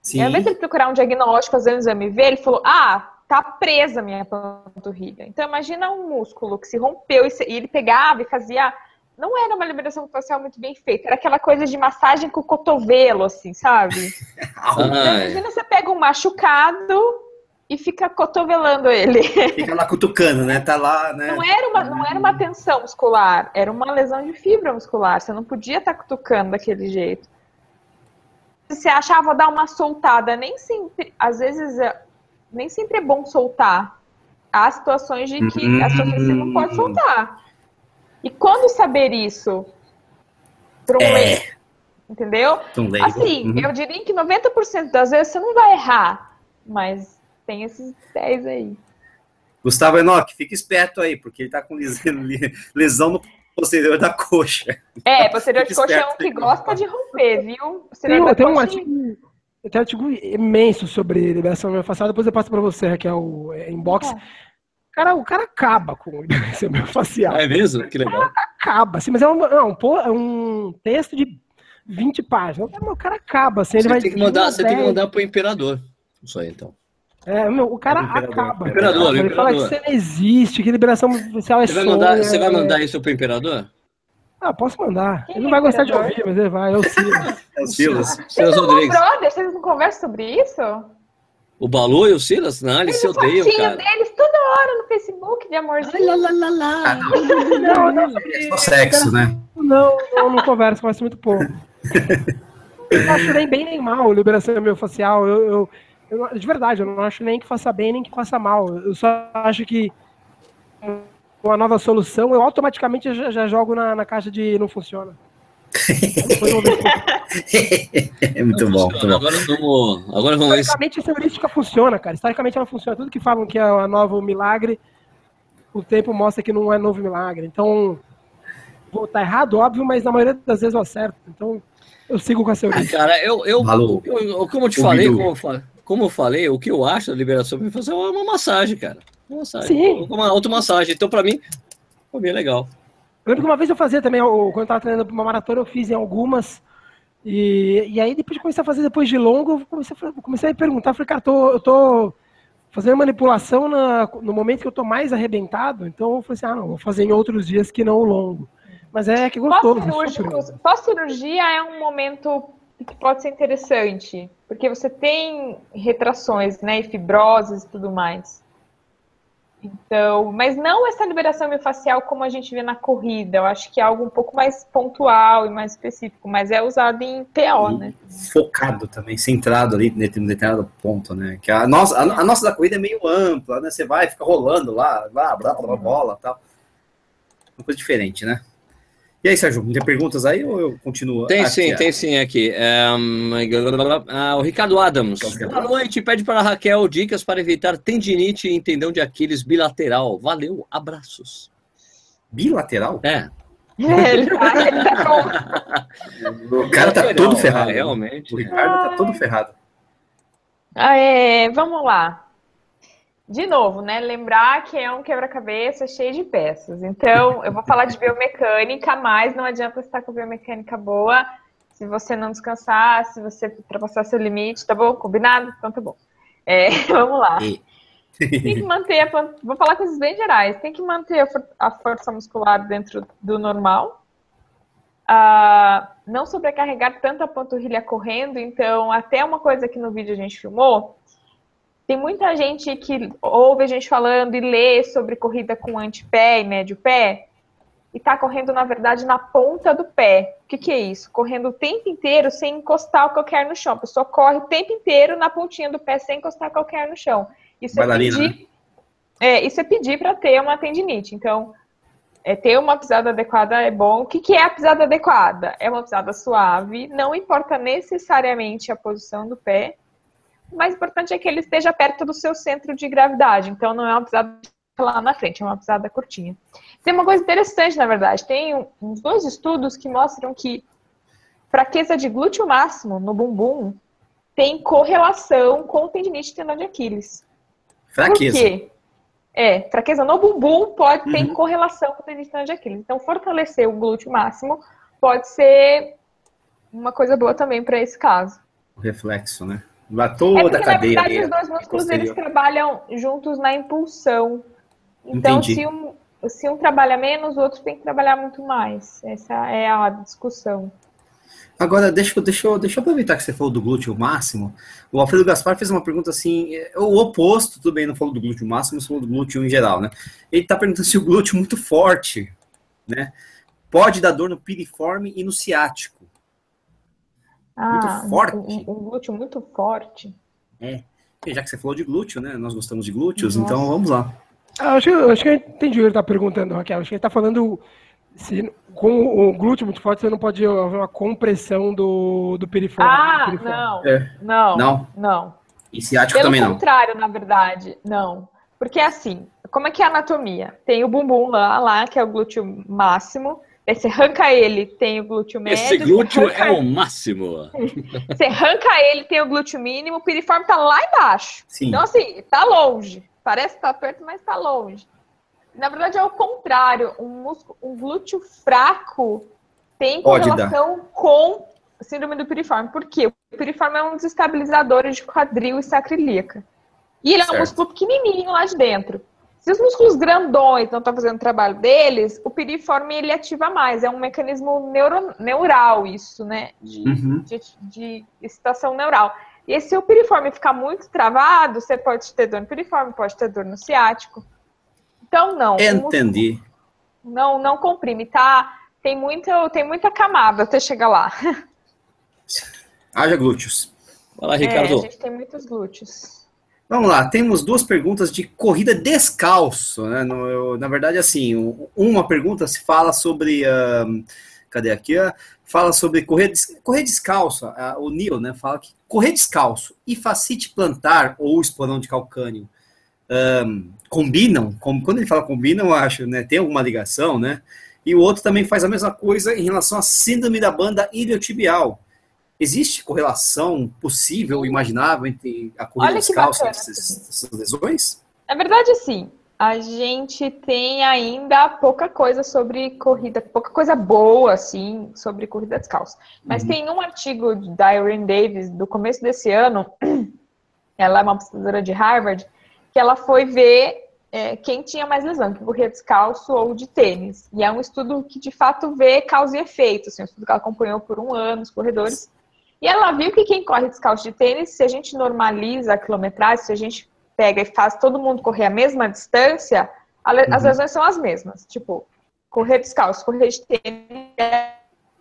Sim. E ao invés de ele procurar um diagnóstico, fazer um exame e ver, ele falou: Ah, tá presa a minha panturrilha. Então imagina um músculo que se rompeu e ele pegava e fazia. Não era uma liberação facial muito bem feita, era aquela coisa de massagem com o cotovelo, assim, sabe? então, imagina você pega um machucado e fica cotovelando ele. Fica lá cutucando, né? Tá lá, né? Não era uma, não era uma tensão muscular, era uma lesão de fibra muscular. Você não podia estar tá cutucando daquele jeito. Você achava ah, vou dar uma soltada, nem sempre, às vezes, é, nem sempre é bom soltar. Há situações de que uhum. a sua você não pode soltar. E quando saber isso? Para um é. Entendeu? Assim, uhum. eu diria que 90% das vezes você não vai errar, mas tem esses 10 aí. Gustavo Enoch, fica esperto aí, porque ele tá com lesão no posterior da coxa. É, posterior de coxa é um que gosta de romper, viu? Posterior tem, um artigo, tem um artigo imenso sobre liberação miofascial, depois eu passo para você, Raquel, é, inbox. É. Cara, o cara acaba com liberação miofascial. É mesmo? Que legal. acaba, assim, mas é um, é um, é um texto de 20 páginas. O cara acaba, assim, você ele vai... Tem que mandar, você tem que mandar pro imperador. Isso aí, então. É, meu, o cara é o acaba. O imperador, ele fala que você não existe, que liberação oficial é você vai mandar, Você vai mandar isso pro imperador? Ah, posso mandar. Quem ele não vai gostar de ouvir, mas ele vai. É o Silas. É o Silas. Silas Rodrigues. brother, vocês não conversam sobre isso? O Balu e o Silas? Não, eles se odeiam, cara. deles toda hora no Facebook, de amorzinho. Lá, lá, lá, lá. Ah, não, não, não. É sexo, né? Não, não, não converso, converso muito pouco. eu não acho nem bem nem mal liberação facial. Eu, eu, eu, de verdade, eu não acho nem que faça bem nem que faça mal. Eu só acho que uma nova solução, eu automaticamente já, já jogo na, na, caixa de não funciona. é muito bom. Muito agora vamos, agora vamos Historicamente, essa heurística funciona, cara. Historicamente ela funciona. Tudo que falam que é a nova milagre, o tempo mostra que não é novo milagre. Então, vou tá errado, óbvio, mas na maioria das vezes eu acerto. Então, eu sigo com a heurística. Ah, cara, eu, eu, eu, eu, como eu te falei, como eu falei, como eu falei, o que eu acho da liberação fazer é uma massagem, cara. Uma massagem. Sim. Uma automassagem. Então, para mim, foi bem legal. Eu lembro que uma vez eu fazia também, quando eu tava treinando para uma maratona, eu fiz em algumas. E, e aí, depois de começar a fazer depois de longo, eu comecei a, comecei a perguntar, falei, cara, tô, eu tô fazendo manipulação na, no momento que eu tô mais arrebentado, então eu falei assim, ah, não, vou fazer em outros dias que não o longo. Mas é que gostoso. Pós-cirurgia é um momento que pode ser interessante, porque você tem retrações, né, e fibroses e tudo mais. Então, mas não essa liberação miofascial como a gente vê na corrida. Eu acho que é algo um pouco mais pontual e mais específico, mas é usado em PO, né? Focado também, centrado ali em determinado ponto, né? Que a nossa, a, a, nossa da corrida é meio ampla, né? Você vai, fica rolando lá, lá, blá, blá, blá, bola, tal. Uma coisa diferente, né? E aí, Sérgio, tem perguntas aí ou eu continuo? Tem aqui, sim, é. tem sim aqui. Um, ah, o Ricardo Adams. Boa noite, pede para a Raquel dicas para evitar tendinite e tendão de Aquiles bilateral. Valeu, abraços. Bilateral? É. É, ele tá, ele tá o cara tá todo ferrado. É, realmente. O Ricardo tá todo ferrado. Ah, é, vamos lá de novo, né? Lembrar que é um quebra-cabeça cheio de peças. Então, eu vou falar de biomecânica, mas não adianta estar com biomecânica boa se você não descansar, se você ultrapassar seu limite, tá bom? Combinado? Então tá bom. É, vamos lá. Tem que manter, a, vou falar coisas bem gerais, tem que manter a força muscular dentro do normal, uh, não sobrecarregar tanto a panturrilha correndo, então até uma coisa que no vídeo a gente filmou, tem muita gente que ouve a gente falando e lê sobre corrida com antepé e médio pé, e está correndo, na verdade, na ponta do pé. O que, que, é isso? Correndo o tempo inteiro sem encostar qualquer no chão. A pessoa corre o tempo inteiro na pontinha do pé sem encostar qualquer no chão. Isso é Bailarina, é pedir, né? é, isso é pedir para ter uma tendinite. Então, é, ter uma pisada adequada é bom. O que, que é a pisada adequada? É uma pisada suave, não importa necessariamente a posição do pé. O mais importante é que ele esteja perto do seu centro de gravidade. Então, não é uma pisada lá na frente, é uma pisada curtinha. Tem uma coisa interessante, na verdade. Tem uns dois estudos que mostram que fraqueza de glúteo máximo no bumbum tem correlação com tendinite e tendão de Aquiles. Fraqueza. Por quê? É, fraqueza no bumbum pode ter uhum. correlação com tendinite e tendão de Aquiles. Então, fortalecer o glúteo máximo pode ser uma coisa boa também para esse caso. O reflexo, né? Toda é porque, a cadeia. Na verdade, os dois músculos eles trabalham juntos na impulsão. Então, se um, se um trabalha menos, o outro tem que trabalhar muito mais. Essa é a discussão. Agora, deixa, deixa, deixa eu aproveitar que você falou do glúteo máximo. O Alfredo Gaspar fez uma pergunta assim, é, o oposto, tudo bem, não falou do glúteo máximo, mas falou do glúteo em geral, né? Ele está perguntando se o glúteo muito forte, né, pode dar dor no piriforme e no ciático. Ah, muito forte. Um, um, glúteo muito forte. É. Já que você falou de glúteo, né? Nós gostamos de glúteos, Nossa. então vamos lá. Ah, acho, acho que eu entendi o que ele está perguntando, Raquel. Acho que ele está falando se com o glúteo muito forte você não pode haver uma compressão do, do perifone. Ah, do. Não, é. não, não, não. E ciático Pelo também não. Pelo contrário, na verdade, não. Porque assim, como é que é a anatomia? Tem o bumbum lá, lá que é o glúteo máximo. Você arranca ele, tem o glúteo médio. Esse glúteo é o máximo. Você arranca ele, tem o glúteo mínimo, o piriforme tá lá embaixo. Sim. Então, assim, tá longe. Parece que tá perto, mas tá longe. Na verdade, é o contrário. Um, músculo, um glúteo fraco tem correlação com síndrome do piriforme. Por quê? O piriforme é um dos estabilizadores de quadril e sacrilíaca. E ele certo. é um músculo pequenininho lá de dentro. Se os músculos grandões não estão fazendo o trabalho deles, o piriforme ele ativa mais. É um mecanismo neuro, neural isso, né? De, uhum. de, de excitação neural. E se o piriforme ficar muito travado, você pode ter dor no piriforme, pode ter dor no ciático. Então, não. Entendi. Não, não comprime, tá? Tem, muito, tem muita camada até chegar lá. Haja glúteos. Fala, Ricardo. É, a gente tem muitos glúteos. Vamos lá, temos duas perguntas de corrida descalço. Né? No, na verdade, assim, uma pergunta se fala sobre. Uh, cadê aqui? Uh, fala sobre correr, correr descalço. Uh, o Neil né, fala que correr descalço e facite plantar ou esporão de calcânio um, combinam. Com, quando ele fala combinam, eu acho, né? Tem alguma ligação, né? E o outro também faz a mesma coisa em relação à síndrome da banda iliotibial. Existe correlação possível, imaginável, entre a corrida descalça e essas, lesões? Na verdade, sim. A gente tem ainda pouca coisa sobre corrida, pouca coisa boa, assim, sobre corrida descalça. Mas uhum. tem um artigo da Irene Davis, do começo desse ano, ela é uma pesquisadora de Harvard, que ela foi ver é, quem tinha mais lesão, que corria descalço ou de tênis. E é um estudo que, de fato, vê causa e efeito, assim, um estudo que ela acompanhou por um ano, os corredores. E ela viu que quem corre descalço de tênis, se a gente normaliza a quilometragem, se a gente pega e faz todo mundo correr a mesma distância, a, uhum. as lesões são as mesmas. Tipo, correr descalço, correr de tênis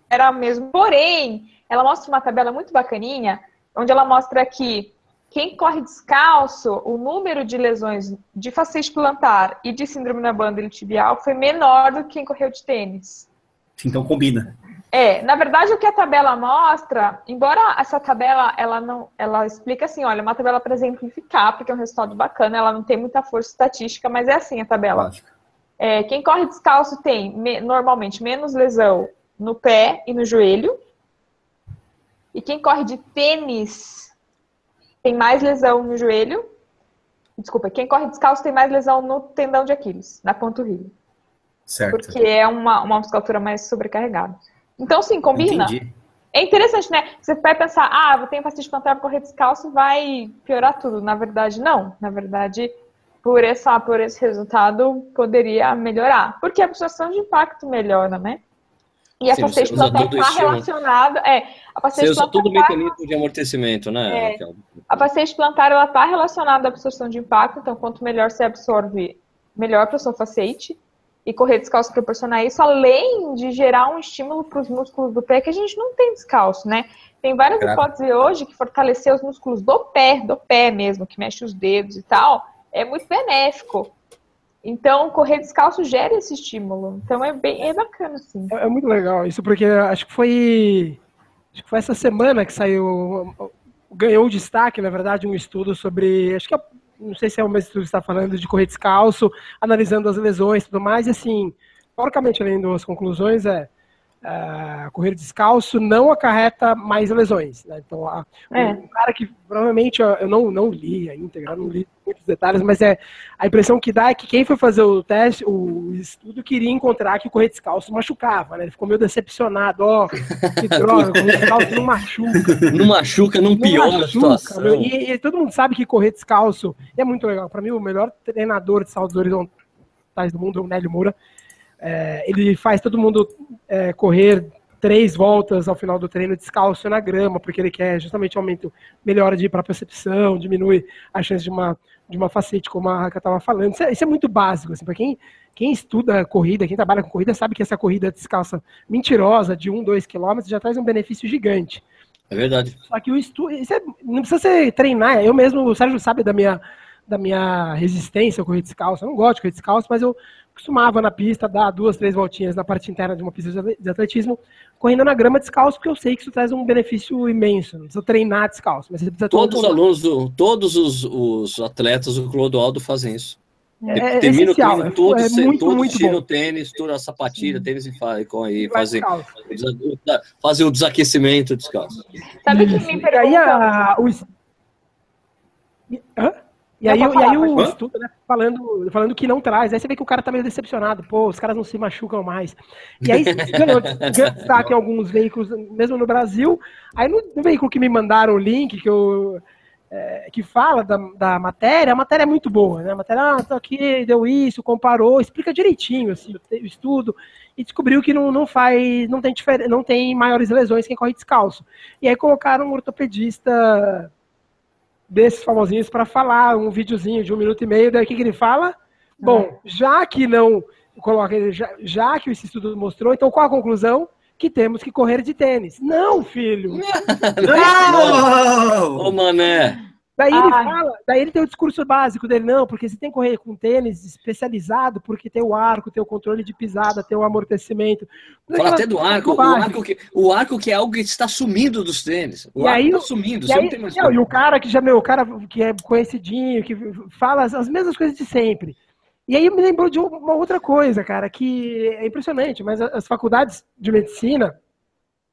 era mesmo. Porém, ela mostra uma tabela muito bacaninha, onde ela mostra que quem corre descalço, o número de lesões de facete plantar e de síndrome na banda tibial foi menor do que quem correu de tênis. Então combina. É, na verdade o que a tabela mostra, embora essa tabela ela não, ela explica assim, olha, uma tabela para exemplificar, porque é um resultado bacana, ela não tem muita força estatística, mas é assim a tabela. É, quem corre descalço tem me, normalmente menos lesão no pé e no joelho. E quem corre de tênis tem mais lesão no joelho. Desculpa, quem corre descalço tem mais lesão no tendão de Aquiles, na panturrilha. Certo. Porque é uma, uma musculatura mais sobrecarregada. Então, sim, combina. Entendi. É interessante, né? Você vai pensar, ah, vou ter facete plantar para correr descalço, vai piorar tudo. Na verdade, não. Na verdade, por, essa, por esse resultado, poderia melhorar. Porque a absorção de impacto melhora, né? E a Sim, facete plantar está relacionada. É, a facete você usa todo o mecanismo de amortecimento, né? É, a facete plantar ela está relacionada à absorção de impacto, então quanto melhor você absorve, melhor para o seu facete e correr descalço proporcionar isso, além de gerar um estímulo para os músculos do pé que a gente não tem descalço, né? Tem várias claro. hipóteses hoje que fortalecer os músculos do pé, do pé mesmo, que mexe os dedos e tal, é muito benéfico. Então, correr descalço gera esse estímulo. Então, é bem é bacana, assim. É, é muito legal isso, porque acho que foi acho que foi essa semana que saiu ganhou destaque, na verdade, um estudo sobre acho que é não sei se é o mesmo estudo que está falando de correr descalço, analisando as lesões e tudo mais, e assim, porcamente além das conclusões é uh, correr descalço não acarreta mais lesões. Né? Então, a, é. um cara que provavelmente eu não, não li a íntegra, não li muitos detalhes, mas é a impressão que dá é que quem foi fazer o teste, o estudo queria encontrar que o correr descalço machucava, né? Ele ficou meio decepcionado, ó, oh, que droga, correr descalço não machuca. Não machuca, não, não piora machuca, a situação. E, e, todo mundo sabe que correr descalço é muito legal. Para mim, o melhor treinador de saltos horizontais do mundo é o Nélio Moura. É, ele faz todo mundo é, correr três voltas ao final do treino descalço na grama, porque ele quer justamente aumento, melhora de percepção, diminui a chance de uma, de uma facete, como a Raca estava falando. Isso é, isso é, muito básico, assim, para quem, quem estuda corrida, quem trabalha com corrida, sabe que essa corrida descalça mentirosa de um, dois quilômetros já traz um benefício gigante. É verdade. Só que o estudo, é, não precisa ser treinar, eu mesmo, o Sérgio sabe da minha da minha resistência ao correr descalço. Eu não gosto de correr descalço, mas eu costumava na pista dar duas, três voltinhas na parte interna de uma pista de atletismo, correndo na grama descalço, porque eu sei que isso traz um benefício imenso. Não precisa treinar descalço, mas você precisa Todos os alunos, do, todos os, os atletas do Clodoaldo fazem isso. É, é Termina o treino todo, é muito, todos muito tiram tênis, toda a sapatilha, tênis e, faz, e fazem, fazem o desaquecimento descalço. Sabe que me pergunta... Aí a, o... Hã? E aí, e aí o estudo, né, falando, falando que não traz. Aí você vê que o cara tá meio decepcionado. Pô, os caras não se machucam mais. E aí ganhou destaque em alguns veículos, mesmo no Brasil. Aí no, no, veículo que me mandaram o link, que eu... É, que fala da, da matéria, a matéria é muito boa, né? A matéria, ah, tô aqui, deu isso, comparou, explica direitinho assim, o, o estudo e descobriu que não, não faz, não tem, não tem maiores lesões quem corre descalço. E aí colocaram um ortopedista desses famosinhos para falar um videozinho de um minuto e meio. Daí o que, que ele fala? Bom, já que não coloca, já, já que esse estudo mostrou, então qual a conclusão? Que temos que correr de tênis. Não, filho! não! Ô, mané! Daí ele fala, daí ele tem o discurso básico dele, não, porque você tem que correr com tênis especializado, porque tem o arco, tem o controle de pisada, tem o amortecimento. Fala até do arco, o arco, que, o arco que é algo que está sumindo dos tênis. O e arco está sumindo, e, aí, não não, e o cara que já, meu, o cara que é conhecidinho, que fala as, as mesmas coisas de sempre. E aí me lembrou de uma outra coisa, cara, que é impressionante, mas as faculdades de medicina,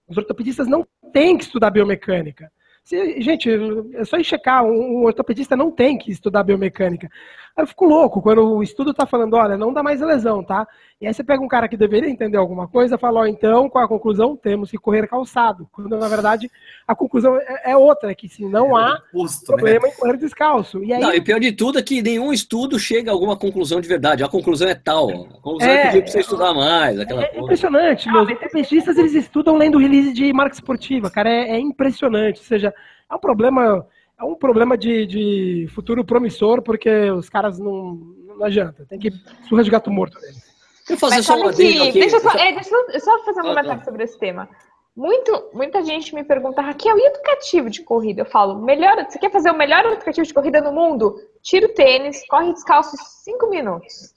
os ortopedistas não têm que estudar biomecânica. Gente, é só ir checar, um ortopedista não tem que estudar biomecânica. Aí eu fico louco quando o estudo está falando, olha, não dá mais lesão, tá? E aí você pega um cara que deveria entender alguma coisa e fala, ó, então, qual a conclusão? Temos que correr calçado. Quando, na verdade, a conclusão é, é outra, que se não é há oposto, né? problema né? em correr descalço. E aí... Não, e pior de tudo é que nenhum estudo chega a alguma conclusão de verdade. A conclusão é tal. A conclusão é, é pedir você estudar mais, aquela é, coisa. impressionante. Meus ortopedistas, eles estudam lendo release de marca esportiva, cara, é, é impressionante. Ou seja, é um problema é um problema de, de futuro promissor, porque os caras não, não adianta. Tem que surra de gato morto deles. Deixa eu fazer só uma que. Deixa eu só, é, deixa eu só fazer um ah, comentário tá. sobre esse tema. Muito, muita gente me pergunta, Raquel, e educativo de corrida? Eu falo, melhor, você quer fazer o melhor educativo de corrida no mundo? Tira o tênis, corre descalço cinco minutos.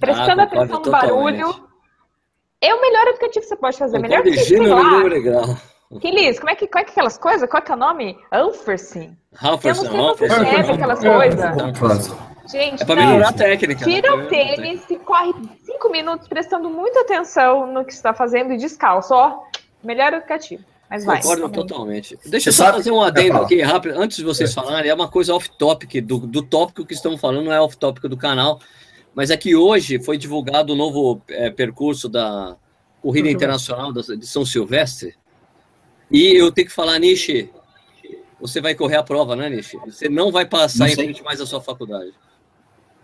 Prestando ah, atenção no barulho. É o melhor educativo que você pode fazer. Melhor que, sei lá, legal. Que liso, como é que, qual é que aquelas coisas? Qual é que é o nome? Sei se você aquelas coisas. Gente, é pra melhorar a técnica. Tira né? o tênis e corre cinco minutos prestando muita atenção no que está fazendo e descalço. Ó, melhor educativo. Mas vai. Concordo totalmente. Deixa eu só fazer um adendo aqui rápido, antes de vocês falarem, é uma coisa off-topic, do, do tópico que estamos falando, não é off-topic do canal, mas é que hoje foi divulgado o novo é, percurso da Corrida Internacional de São Silvestre, E eu tenho que falar, Nishi, você vai correr a prova, né, Nishi? Você não vai passar em frente mais a sua faculdade.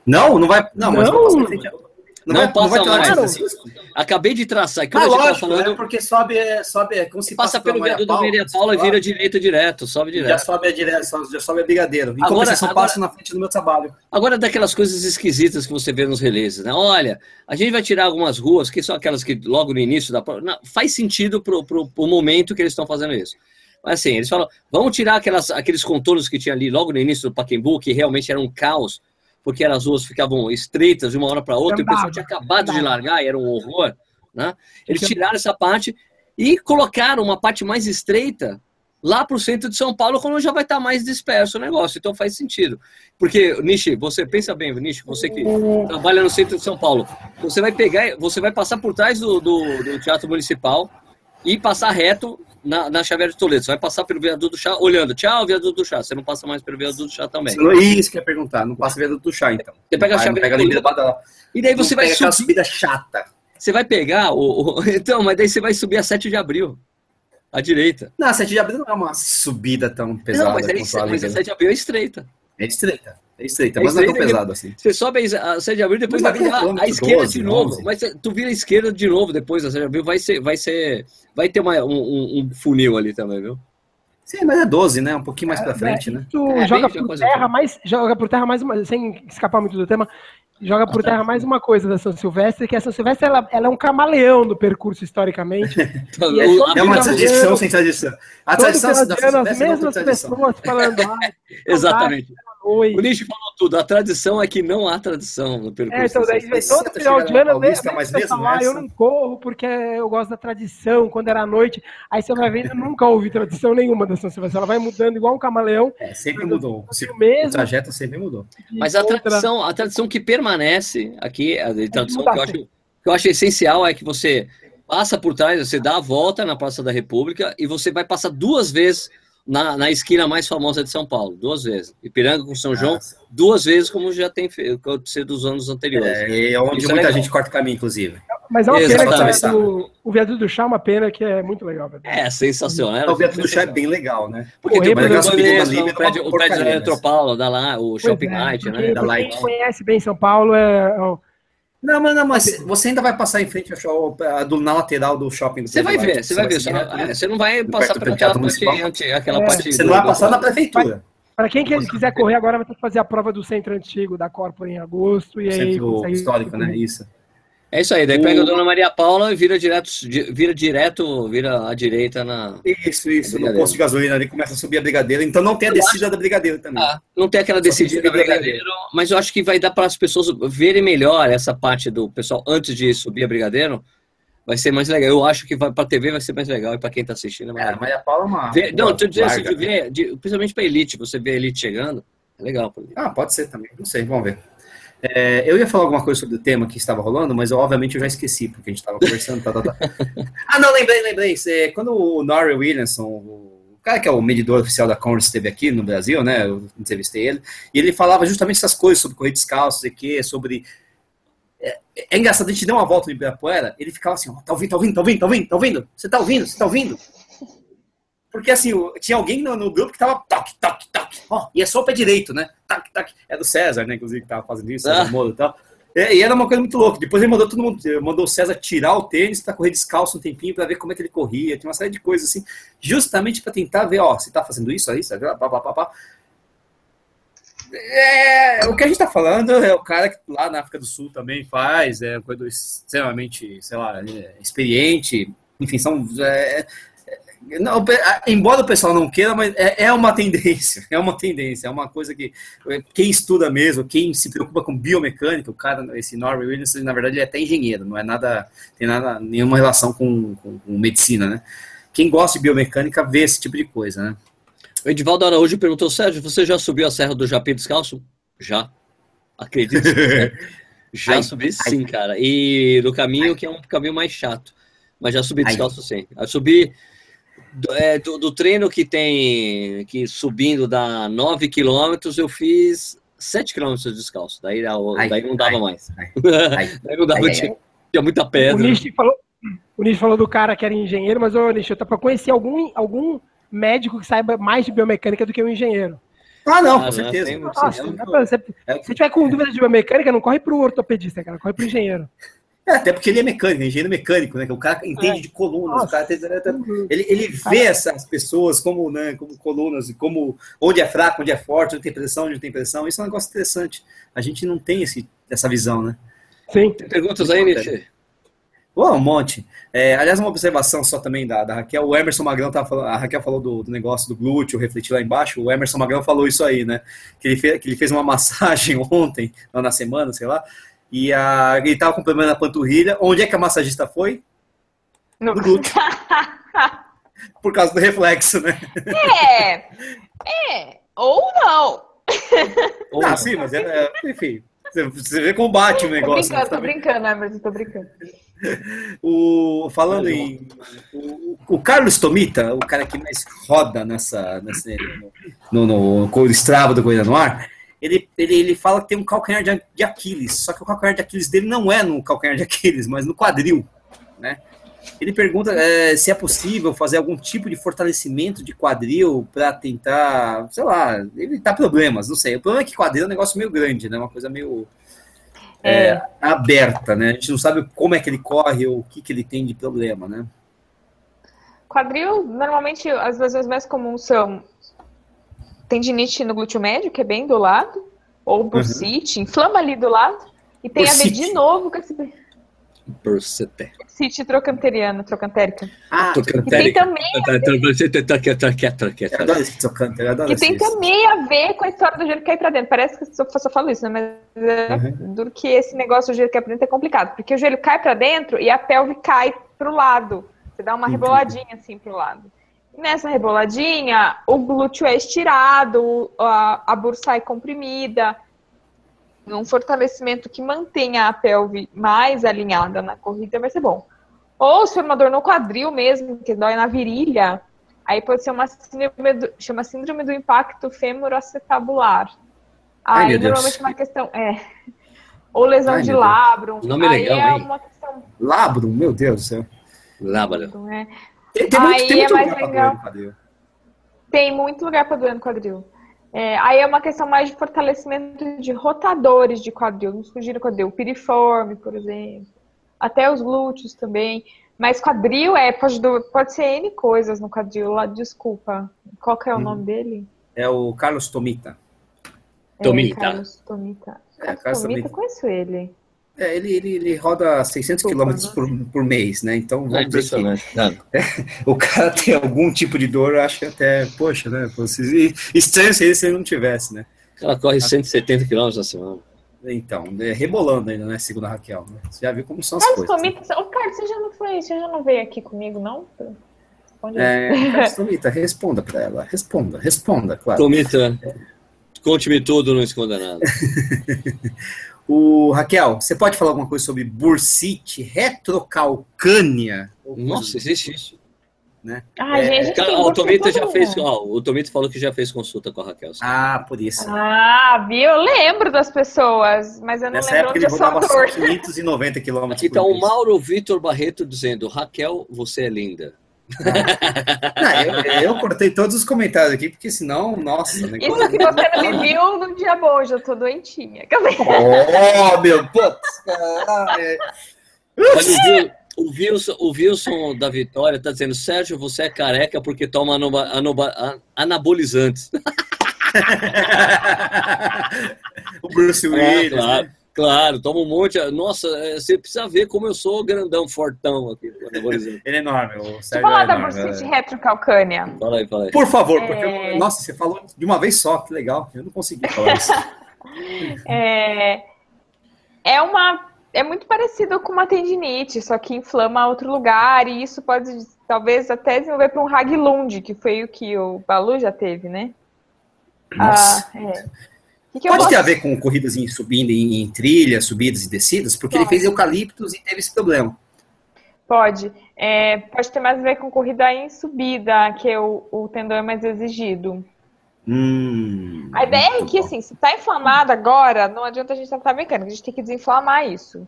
Não, não vai. Não, mas não, não, não, vai, passa não mais. Acabei de traçar. Que ah, lógico, falando, é porque sobe, sobe como se passa, passa pelo viaduto da Maria Paula e vira direito direto, sobe direto. Já sobe a direto, já sobe a brigadeiro. Em agora, agora passo na frente do meu trabalho. Agora daquelas coisas esquisitas que você vê nos releases, né? Olha, a gente vai tirar algumas ruas que são aquelas que logo no início da prova, faz sentido pro, pro, pro momento que eles estão fazendo isso. Mas assim, eles falam, vamos tirar aquelas, aqueles contornos que tinha ali logo no início do Pacaembu, que realmente era um caos porque as ruas ficavam estreitas de uma hora para outra, e o pessoal tinha acabado de largar e era um horror. Né? Eles tiraram essa parte e colocaram uma parte mais estreita lá para o centro de São Paulo, quando já vai estar tá mais disperso o negócio. Então faz sentido. Porque, Nishi, você pensa bem, Nishi, você que trabalha no centro de São Paulo, você vai pegar, você vai passar por trás do, do, do Teatro Municipal e passar reto na, na Xavier de Toledo. Você vai passar pelo viaduto do chá olhando. Tchau, viaduto do chá. Você não passa mais pelo viaduto do chá também. Isso que eu ia perguntar. Não passa viaduto do chá, então. Você pega a Xavier pega Toledo. E daí você vai subir. subida chata. Você vai pegar o, o, Então, mas daí você vai subir a 7 de abril. À direita. Não, a 7 de abril não é uma subida tão pesada. Não, mas, mas a 7 de abril é estreita. É estreita. É estreita, é mas não é tão pesado assim. Você sobe a 7 de abril, depois vai virar a esquerda 12, de novo. 11. Mas tu vira a esquerda de novo depois da 7 de abril, vai ser. Vai, ser, vai ter uma, um, um funil ali também, viu? Sim, mas é 12, né? Um pouquinho mais é, pra frente, é, né? Tu é, joga, por terra mais, joga por terra mais uma, sem escapar muito do tema, joga por terra mais uma coisa da São Silvestre, que a São Silvestre ela, ela é um camaleão do percurso historicamente. é, é uma tradição sem tradição. A tradição da São Silvestre as mesmas pessoas falando. Ah, Exatamente. O Nishi falou tudo. A tradição é que não há tradição no percurso. É, então, daí todo final de ano, mesmo, mas mesmo falar, eu não corro porque eu gosto da tradição, quando era noite. Aí você vai vendo, nunca houve tradição nenhuma da São Silvestre. Ela vai mudando igual um camaleão. É, sempre mudou. O, mesmo, o trajeto sempre mudou. Mas a tradição, a tradição que permanece aqui, a tradição que eu, acho, que eu acho essencial é que você passa por trás, você dá a volta na Praça da República e você vai passar duas vezes na, na esquina mais famosa de São Paulo, duas vezes. Ipiranga com São João, Nossa. duas vezes, como já tem acontecido dos anos anteriores. É, é onde Isso é muita é gente corta o caminho, inclusive. Mas é uma Exatamente. pena que o, o viaduto do chá é uma pena que é muito legal. É, sensacional. O viaduto do chá é bem legal, né? Porque tem o o prédio, o prédio da Eletropaulo, da lá, o Shopping é, Light, né? Da Light. Quem conhece bem São Paulo é não, mas, não, mas você ainda vai passar em frente ao show, do, na lateral do shopping. Do você vai ver, você vai ver. Você não, é, você não vai passar pela aquela parte, aquela é, parte. Você não vai passar na prefeitura. Para quem quiser correr agora, vai ter que fazer a prova do centro antigo da Corpora em agosto. E aí centro consegue... histórico, né? Isso. É isso aí, daí pega a Dona Maria Paula e vira direto, vira direto, vira à direita na. Isso, isso, no posto de gasolina ali começa a subir a brigadeira, então não tem a descida da brigadeira também. Ah, não tem aquela descida da brigadeira, mas eu acho que vai dar para as pessoas verem melhor essa parte do pessoal antes de subir a brigadeiro. Vai ser mais legal. Eu acho que para a TV vai ser mais legal e para quem está assistindo. É, é, Maria Paula é uma. Ver, não, estou dizendo assim, de ver, de, principalmente para elite, você vê a elite chegando, é legal. Ah, pode ser também, não sei, vamos ver. É, eu ia falar alguma coisa sobre o tema que estava rolando, mas eu, obviamente eu já esqueci, porque a gente estava conversando. tá, tá, tá. Ah, não, lembrei, lembrei. Quando o Norrie Williamson, o cara que é o medidor oficial da Congress, esteve aqui no Brasil, né? Eu entrevistei ele, e ele falava justamente essas coisas sobre correr descalço, que, sobre. É, é, engraçado, a gente deu uma volta em Ibirapuera, ele ficava assim: ó, tá ouvindo, tá ouvindo, tá ouvindo, tá ouvindo, tá ouvindo? Você tá ouvindo, você tá ouvindo? Porque assim, tinha alguém no, no grupo que tava toque, toque, toque. Ó, e é só o pé direito, né? Tac, tac. É do César, né? Inclusive, que tava fazendo isso, ah. Moro e tal. É, e era uma coisa muito louca. Depois ele mandou todo mundo, mandou o César tirar o tênis para correr descalço um tempinho para ver como é que ele corria. Tinha uma série de coisas assim, justamente para tentar ver, ó, se tá fazendo isso, aí, sabe? Pá, pá, pá, pá. É, o que a gente tá falando é o cara que lá na África do Sul também faz, é uma coisa extremamente, sei lá, é, experiente. Enfim, são. É, não, embora o pessoal não queira, mas é, é, uma tendência, é uma tendência, é uma coisa que quem estuda mesmo, quem se preocupa com biomecânica, o cara, esse Norman Williams, na verdade, ele é até engenheiro, não é nada, tem nada, nenhuma relação com, com, com medicina, né? Quem gosta de biomecânica vê esse tipo de coisa, né? O Edivaldo Araújo perguntou, Sérgio, você já subiu a Serra do Japim descalço? Já. Acredito. já ai, subi ai. sim, cara. E no caminho, ai. que é um caminho mais chato. Mas já subi descalço sim. Eu subi do, é, do, do, treino que tem, que subindo dá 9 quilômetros, eu fiz 7 quilômetros descalço. Daí, daí não dava ai, mais. Ai, daí não dava, tinha, tinha, muita pedra. O Nishi falou, O Nish falou do cara que era engenheiro, mas, ô, Nish, eu tô pra conhecer algum, algum médico que saiba mais de biomecânica do que um engenheiro. Ah, não, com Ah, não, certeza. tem Nossa, É, se tiver com dúvida de biomecânica, não corre pro ortopedista, cara, corre pro engenheiro. É, até porque ele é mecânico, engenheiro mecânico, né? Que o cara entende É. de colunas, Nossa. o cara tem- ele, ele vê essas pessoas como, né, como colunas, e como onde é fraco, onde é forte, onde tem pressão, onde não tem pressão. Isso é um negócio interessante. A gente não tem esse, essa visão, né? Sim. Tem perguntas aí, Nishi? Pô, um monte. É, aliás, uma observação só também da, da Raquel. O Emerson Magrão tava falando, a Raquel falou do, do negócio do glúteo, refletir lá embaixo. O Emerson Magrão falou isso aí, né? Que ele, fez, que ele fez uma massagem ontem, lá na semana, sei lá. E a, ele tava com problema na panturrilha. Onde é que a massagista foi? No- No glúteo. Por causa do reflexo, né? É, é, ou não. Ou ah, não? sim, mas é, é, enfim. Você, vê como bate o Tô negócio. né? brincando, tô brincando, Emerson, tô brincando. O, falando em. O, o Carlos Tomita, o cara que mais roda nessa, nessa no, no, no Strava do Corrida no Ar, ele, ele, ele fala que tem um calcanhar de, de Aquiles. Só que o calcanhar de Aquiles dele não é no calcanhar de Aquiles, mas no quadril. Né? Ele pergunta é, se é possível fazer algum tipo de fortalecimento de quadril para tentar, sei lá, evitar problemas, não sei. O problema é que quadril é um negócio meio grande, né? Uma coisa meio é, aberta, né? A gente não sabe como é que ele corre ou o que, que ele tem de problema, né? Quadril, normalmente, as lesões mais comuns são tendinite no glúteo médio, que é bem do lado, ou bursite, inflama ali do lado, e tem a ver Bursite. de novo com esse Bursite. bursite trocanteriano, trocantérica. Ah, eu adoro que tem também a ver com a história do joelho cair pra dentro. Parece que eu só falo isso, né? Mas é Uhum. duro que esse negócio do joelho cair pra dentro é complicado, porque o joelho cai pra dentro e a pelve cai pro lado. Você dá uma reboladinha assim pro lado. Nessa reboladinha, o glúteo é estirado, a, a bursa é comprimida. Um fortalecimento que mantenha a pelve mais alinhada na corrida vai ser bom. Ou se for uma dor no quadril mesmo, que dói na virilha, aí pode ser uma síndrome do, chama síndrome do impacto femoroacetabular. Ai, Aí Deus. normalmente é uma questão é ou lesão Ai, de Deus. labrum. Nome aí legal, é hein? uma questão, Labro, meu Deus do céu. Não é? Tem, tem muito, Aí tem é muito mais lugar pra legal. doer no quadril. Tem muito lugar para doer no quadril. É, aí é uma questão mais de fortalecimento de rotadores de quadril, não fugir do quadril, o piriforme, por exemplo, até os glúteos também. Mas quadril é pode, pode ser N coisas no quadril, lá, desculpa. Qual que é o Uhum. nome dele? É o Carlos Tomita. Tomita. É, Carlos Tomita. É, Carlos Tomita, Tomita. conheço ele. É, ele, ele, ele roda 600 Desculpa, quilômetros por, por mês, né? Então, É vamos dizer que impressionante. Não, o cara tem algum tipo de dor, eu acho que até, poxa, né? fosse- Estranho seria se ele não tivesse, né? Ela corre 170 km na semana. Então, é, rebolando ainda, né? Segundo a Raquel. Né? Você já viu como são as Carlos coisas. né? Tomita, ô Carlos, você já não foi, você já não veio aqui comigo, não? Responde aí. É, Carlos Tomita, responda pra ela. Responda, responda, claro. Tomita, conte-me tudo, não esconda nada. O Raquel, você pode falar alguma coisa sobre bursite retrocalcânia? Nossa, existe isso. Ah, É, gente, ó, o Tomita já fez. Ó, o Tomita falou que já fez consulta com a Raquel. Ah, por isso. Ah, viu? Eu lembro das pessoas, mas eu não Nessa lembro época onde ele eu sou rodava dor. só 590 quilômetros Aqui tá por o. Mauro Vitor Barreto dizendo: Raquel, você é linda. Não, eu, eu cortei todos os comentários aqui, porque senão, nossa. Isso que você não me viu no dia bom, eu tô doentinha. Oh, meu putz, caralho. O, Wil- o Wilson, o Wilson da Vitória tá dizendo: Sérgio, você é careca porque toma anoba- anoba- a- anabolizantes. o Bruce É, Willis. claro, né? Claro, toma um monte. Nossa, é, você precisa ver como eu sou grandão, fortão aqui. Ele é enorme. O deixa eu Sérgio falar é da bursite é. retrocalcânea. Fala aí, fala aí. Por favor, porque. É. eu- nossa, você falou de uma vez só, que legal. Eu não consegui falar isso. É, é uma. É muito parecido com uma tendinite, só que inflama outro lugar, e isso pode talvez até desenvolver para um Haglund, que foi o que o Balu já teve, né? Nossa. Ah, é. Que que Pode ter a ver com corridas em subindo em, em trilhas, subidas e descidas, porque ele Pode. fez eucaliptos e teve esse problema. Pode. É, pode ter mais a ver com corrida em subida, que é o, o tendão é mais exigido. Hum, A ideia é que, bom. assim, se tá inflamado agora, não adianta a gente tratar mecânica, a gente tem que desinflamar isso.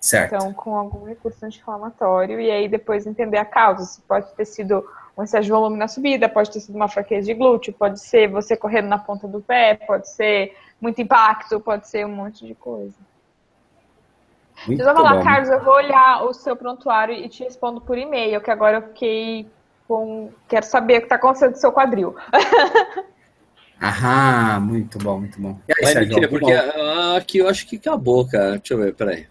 Certo. Então, com algum recurso anti-inflamatório, e aí depois entender a causa. Se pode ter sido um excesso de volume na subida, pode ter sido uma fraqueza de glúteo, pode ser você correndo na ponta do pé, pode ser muito impacto, pode ser um monte de coisa. Muito Deixa eu falar, bom. Carlos, eu vou olhar o seu prontuário e te respondo por e-mail, que agora eu fiquei com. Quero saber o que está acontecendo com o seu quadril. Aham, muito bom, muito bom. E aí, Sérgio, mentira, porque bom. aqui eu acho que acabou, cara. Deixa eu ver, peraí.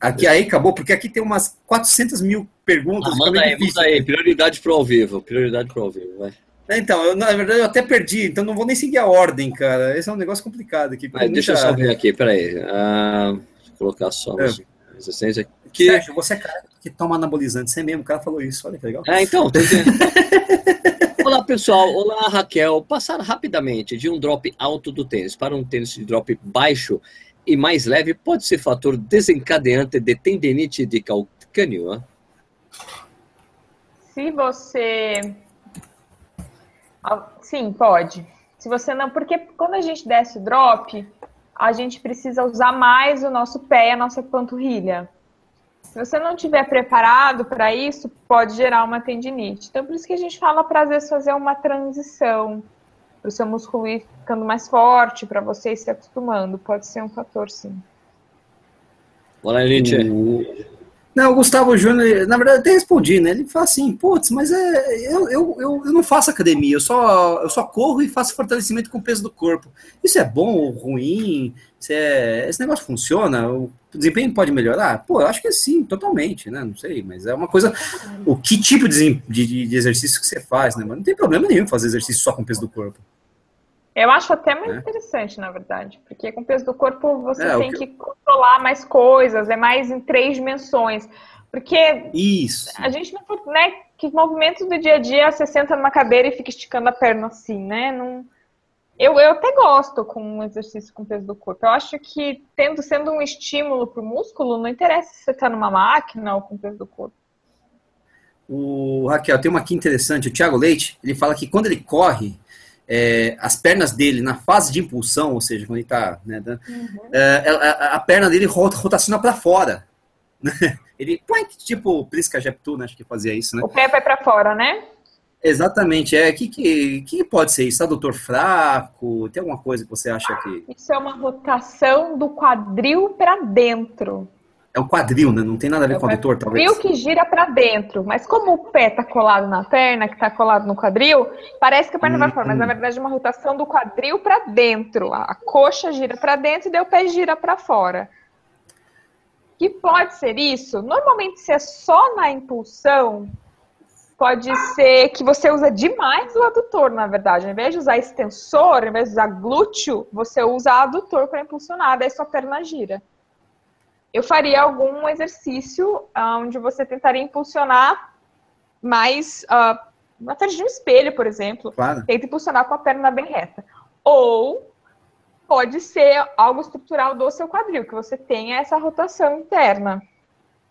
Aqui aí acabou, porque aqui tem umas 400 mil perguntas. Ah, manda aí, manda aí, prioridade para ao vivo, prioridade para ao vivo, vai. É, então, eu, na verdade eu até perdi, então não vou nem seguir a ordem, cara. Esse é um negócio complicado aqui. Mas, deixa eu só ver aqui, peraí. Ah, colocar só é. resistência aqui. Sérgio, você é cara que toma anabolizante, você mesmo, o cara falou isso, olha que legal. É, então, Olá, pessoal. Olá, Raquel. Passar rapidamente de um drop alto do tênis para um tênis de drop baixo e mais leve pode ser fator desencadeante de tendinite de calcâneo. Se você. Sim, pode. Se você não. Porque quando a gente desce o drop, a gente precisa usar mais o nosso pé e a nossa panturrilha. Se você não estiver preparado para isso, pode gerar uma tendinite. Então, por isso que a gente fala para, às vezes, fazer uma transição, para o seu músculo ir ficando mais forte, para você ir se acostumando. Pode ser um fator, sim. Olá, gente. Não, o Gustavo Júnior, na verdade, até respondi, né? Ele fala assim, putz, mas é, eu, eu, eu, eu, não faço academia, eu só, eu só corro e faço fortalecimento com o peso do corpo. Isso é bom ou ruim? É, esse negócio funciona? O desempenho pode melhorar? Pô, eu acho que sim, totalmente, né? Não sei, mas é uma coisa. O que tipo de, de, de exercício que você faz, né? Mas não tem problema nenhum fazer exercício só com o peso do corpo. Eu acho até mais é. interessante, na verdade, porque com o peso do corpo você é, tem que... que... controlar mais coisas, é mais em três dimensões. Porque Isso. a gente não né, que movimentos do dia a dia você senta numa cadeira e fica esticando a perna assim, né? Não, eu, eu até gosto com um exercício com peso do corpo. Eu acho que tendo sendo um estímulo para o músculo, não interessa se você está numa máquina ou com peso do corpo. O Raquel, tem uma aqui interessante. O Thiago Leite, ele fala que quando ele corre, é, as pernas dele na fase de impulsão, ou seja, quando ele está. Né, uhum. é, a, a, perna dele rotaciona para fora. ele, tipo Prisca Jeptu, né, acho que fazia isso, né? O pé vai para fora, né? Exatamente, é. O que, que, que pode ser isso? Adutor fraco? Tem alguma coisa que você acha que. Isso é uma rotação do quadril para dentro. É o quadril, né? Não tem nada a ver é com o adutor, talvez. Quadril que gira para dentro, mas como o pé tá colado na perna, que tá colado no quadril, parece que a perna hum, vai fora, mas na hum. verdade é uma rotação do quadril para dentro. A coxa gira para dentro e daí o pé gira para fora. Que pode ser isso? Normalmente, se é só na impulsão, pode ser que você usa demais o adutor, na verdade. Ao invés de usar extensor, ao invés de usar glúteo, você usa adutor para impulsionar, daí sua perna gira eu faria algum exercício ah, onde você tentaria impulsionar mais uh, na frente de um espelho, por exemplo. Claro. Tenta impulsionar com a perna bem reta. Ou pode ser algo estrutural do seu quadril, que você tenha essa rotação interna.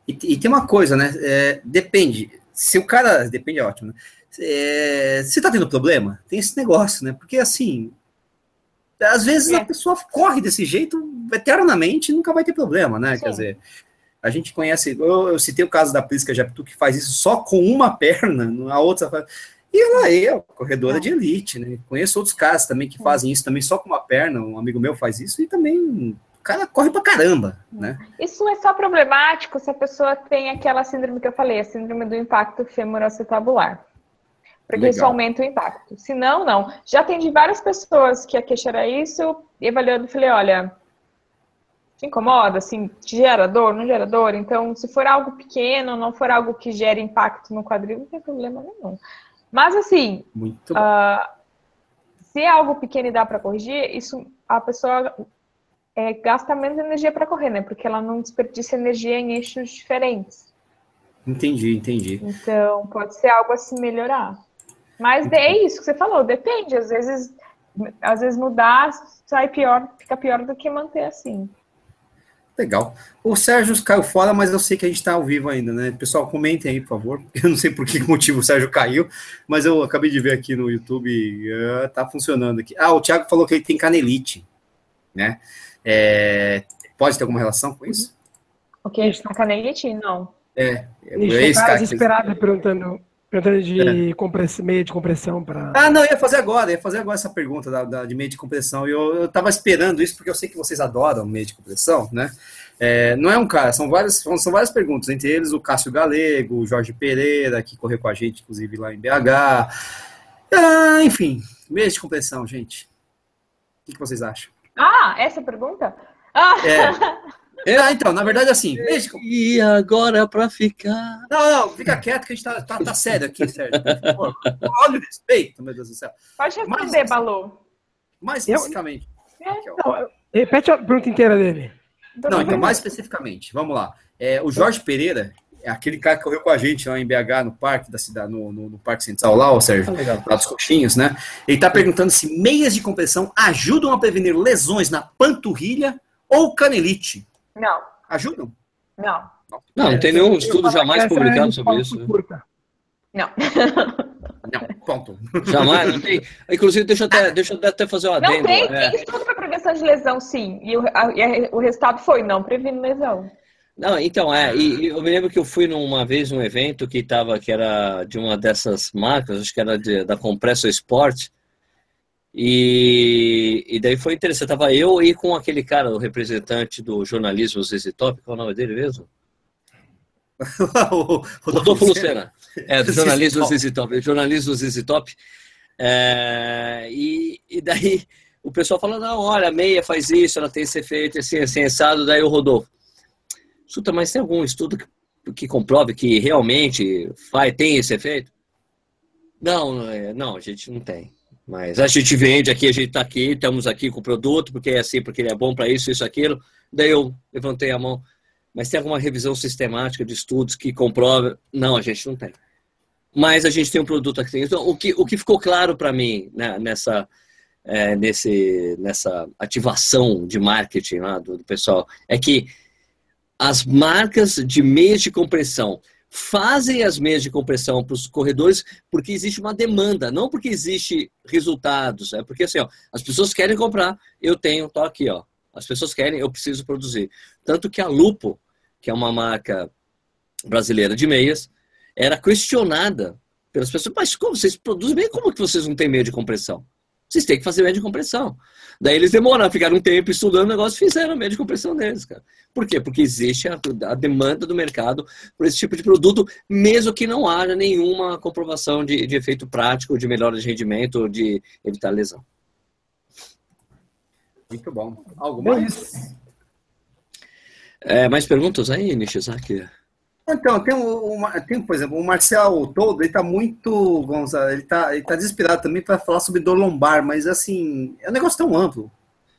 E, e tem uma coisa, né? É, depende. Se o cara. Depende, é ótimo, né? É, se tá tendo problema, tem esse negócio, né? Porque assim, às vezes é. a pessoa corre desse jeito eternamente e nunca vai ter problema, né? Sim. Quer dizer, a gente conhece, eu, eu citei o caso da Prisca Japtu, que faz isso só com uma perna, a outra faz. E ela é corredora de elite, né? Conheço outros caras também que fazem isso também só com uma perna, um amigo meu faz isso e também o cara corre pra caramba, né? Isso é só problemático se a pessoa tem aquela síndrome que eu falei, a síndrome do impacto femoroacetabular. Porque Legal. isso aumenta o impacto. Se não, não. Já atendi várias pessoas que a queixa era isso, e avaliando, falei, olha, te incomoda, assim, te gera dor, não gera dor? Então, se for algo pequeno, não for algo que gere impacto no quadril, não tem problema nenhum. Mas, assim, uh, se é algo pequeno e dá para corrigir, isso a pessoa é, gasta menos energia para correr, né? Porque ela não desperdiça energia em eixos diferentes. Entendi, entendi. Então, pode ser algo assim melhorar. Mas é isso que você falou, depende. Às vezes, às vezes mudar sai pior, fica pior do que manter assim. Legal. O Sérgio caiu fora, mas eu sei que a gente está ao vivo ainda, né? Pessoal, comentem aí, por favor. Eu não sei por que motivo o Sérgio caiu, mas eu acabei de ver aqui no YouTube, uh, tá funcionando aqui. Ah, o Thiago falou que ele tem canelite, né? É, pode ter alguma relação com isso? O que? A canelite? Não. É, é, é esse cara desesperado perguntando, perguntando de compress- meio de compressão para. Ah, não, eu ia fazer agora, ia fazer agora essa pergunta da, da- de meio de compressão. E eu, eu tava esperando isso, porque eu sei que vocês adoram meio de compressão, né? É, não é um cara, são várias, são, são várias perguntas, entre eles o Cássio Galego, o Jorge Pereira, que correu com a gente, inclusive, lá em BH. Ah, enfim, meio de compressão, gente. O que, que vocês acham? Ah, essa pergunta? Ah, É. Ah, então, na verdade, assim, meio de E agora pra ficar. Não, não, fica quieto que a gente tá, tá, tá sério aqui, sério. Por favor. Olha o respeito, meu Deus do céu. pode responder, Mas- Balu. Mais Eu- especificamente. Raquel. Não, repete a pergunta inteira dele. Não, então, mais especificamente, vamos lá. É, o Jorge Pereira é aquele cara que correu com a gente lá em BH, no parque da cidade, no, no, no Parque Central lá, ó, Sérgio, lá dos coxinhos, né? Ele tá perguntando se meias de compressão ajudam a prevenir lesões na panturrilha ou canelite. Não, Ajudam? não, Não, não tem nenhum estudo jamais é publicado sobre isso. né? curta. não. Não, ponto. Jamais, não tem. Inclusive, deixa eu até, deixa eu até fazer um Não adendo. tem, é. tem estudo para prevenção de lesão, sim. E o, a- e a- o resultado foi não previne lesão. Não, então, é, e, e eu me lembro que eu fui numa vez num evento que tava, que era de uma dessas marcas, acho que era de- da Compressor Sport, e, e daí foi interessante, tava eu e com aquele cara, o representante do jornalismo ZZ Top, qual é o nome dele mesmo? o Rodolfo Lucena, é, do jornalismo. ZZ Top, jornalismo ZZ Top, é, e, e daí o pessoal falou, não, olha, a meia faz isso, ela tem esse efeito, assim, assim, assado, daí o Rodolfo, escuta, mas tem algum estudo que, que comprove que realmente faz, tem esse efeito? Não, não, é- não, a gente não tem. Mas a gente vende aqui, a gente está aqui, estamos aqui com o produto, porque é assim, porque ele é bom para isso, isso, aquilo. Daí eu levantei a mão. Mas tem alguma revisão sistemática de estudos que comprova? Não, a gente não tem. Mas a gente tem um produto aqui. Então, o que, o que ficou claro para mim né, nessa, é, nesse, nessa ativação de marketing lá do, do pessoal é que as marcas de meias de compressão fazem as meias de compressão para os corredores porque existe uma demanda, não porque existe resultados. É porque assim, ó, as pessoas querem comprar, eu tenho, tô aqui, ó. As pessoas querem, eu preciso produzir. Tanto que a Lupo, que é uma marca brasileira de meias, era questionada pelas pessoas, mas como vocês produzem bem, como que vocês não têm meia de compressão? Vocês têm que fazer meia de compressão. Daí eles demoraram, ficaram um tempo estudando o negócio e fizeram a meia de compressão deles, cara. Por quê? Porque existe a, a demanda do mercado por esse tipo de produto, mesmo que não haja nenhuma comprovação de, de efeito prático, de melhora de rendimento ou de evitar lesão. Muito bom. Algo É mais? É, mais perguntas aí, Nishizaki? Então, tem, o, o- tem, por exemplo, o Marcel Todo, ele tá muito, Gonzalo, ele tá, ele tá desesperado também para falar sobre dor lombar, mas assim, é um negócio tão amplo.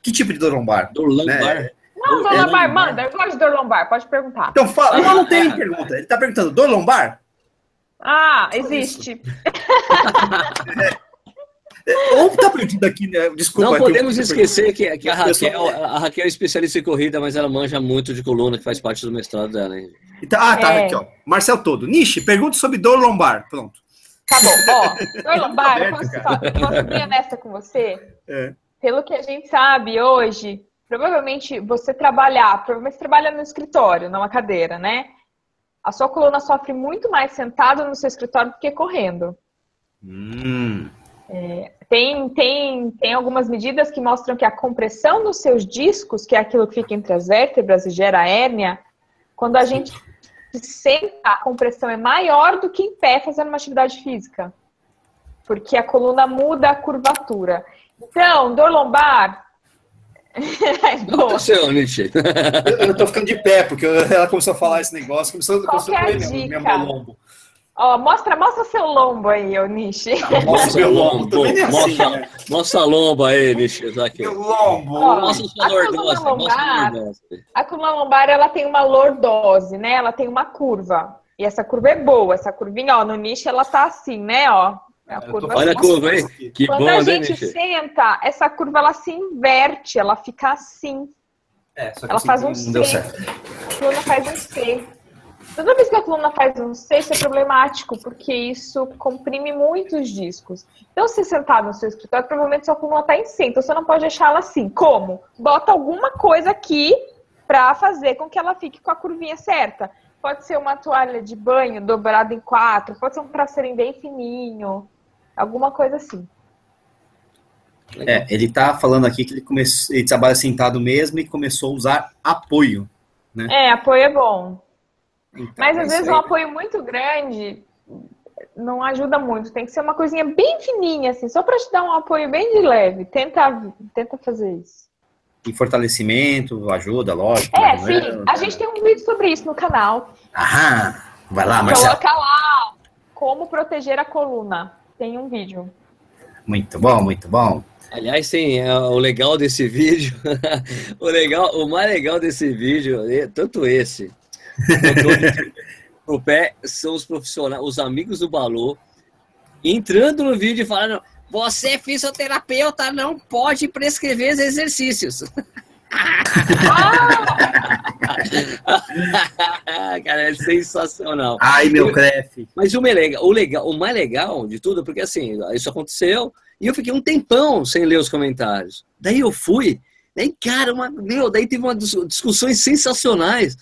Que tipo de dor lombar? Dor lombar? Né? Não, dor É, lombar, lombar. manda. Eu gosto de dor lombar, pode perguntar. Então, fala, não, não tem pergunta. Ele tá perguntando, dor lombar? Ah, existe. Ou tá perdido aqui, né? Desculpa. Não eu- podemos esquecer que, que a, Raquel, a Raquel é especialista em corrida, mas ela manja muito de coluna, que faz parte do mestrado dela. hein? Então, ah, tá, É. aqui, ó. Marcel Todo. Nishi, pergunta sobre dor lombar. Pronto. Tá bom, ó. Dor lombar, eu aberto, posso, falar- posso ser bem honesta com você? É. Pelo que a gente sabe hoje, provavelmente você trabalhar, provavelmente você trabalha no escritório, numa cadeira, né? A sua coluna sofre muito mais sentado no seu escritório do que correndo. Hum. Tem, tem, tem algumas medidas que mostram que a compressão nos seus discos, que é aquilo que fica entre as vértebras e gera hérnia, quando a gente senta, a compressão é maior do que em pé fazendo uma atividade física. Porque a coluna muda a curvatura. Então, dor lombar. É O que boa. aconteceu, Nietzsche? Eu, eu tô ficando de pé, porque ela começou a falar esse negócio, começou, começou que é a doer meu, meu lombo. Ó, mostra, mostra seu lombo aí, ô Nishi. Nossa, meu lombo, lombo, é assim, mostra, né? mostra a lomba aí, Nishizaki. Meu lombo. Ó, Mostra sua a coluna lordose, mostra a lombar- lordose. A coluna lombar, ela tem uma lordose, né? Ela tem uma curva. E essa curva é boa. Essa curvinha, ó, no nicho, ela tá assim, né, ó. A Eu tô curva Olha a assim. curva, hein? Que Quando bom, a né, gente Nishi? senta, essa curva, ela se inverte. Ela fica assim. É, só que Ela assim, faz um não deu C. certo. A coluna faz um C. Toda vez que a coluna faz um C, isso é problemático, porque isso comprime muito os discos. Então, se sentar no seu escritório, provavelmente sua coluna está em C. Então, você não pode deixar ela assim. Como? Bota alguma coisa aqui para fazer com que ela fique com a curvinha certa. Pode ser uma toalha de banho dobrada em quatro, pode ser um traseirinho bem fininho, alguma coisa assim. É, ele tá falando aqui que ele começou, ele trabalha sentado mesmo e começou a usar apoio, né? É, apoio é bom. Então, Mas é às vezes aí. um apoio muito grande não ajuda muito. Tem que ser uma coisinha bem fininha, assim, só para te dar um apoio bem de leve. Tenta, tenta fazer isso. E fortalecimento ajuda, lógico. É, mas não sim. A gente tem um vídeo sobre isso no canal. Aham, vai lá, Marcelo. Coloca lá como proteger a coluna. Tem um vídeo. Muito bom, muito bom. Aliás, tem é, o legal desse vídeo, o legal, o mais legal desse vídeo, é, tanto esse, o pé, são os profissionais, os amigos do Balô, entrando no vídeo e falando: você fisioterapeuta não pode prescrever os exercícios. Cara, é sensacional. Ai, meu crefe. Mas o mais, legal, o, legal, o mais legal de tudo, porque assim, isso aconteceu e eu fiquei um tempão sem ler os comentários. Daí eu fui, daí, cara, uma, meu, daí teve uma dis- discussões sensacionais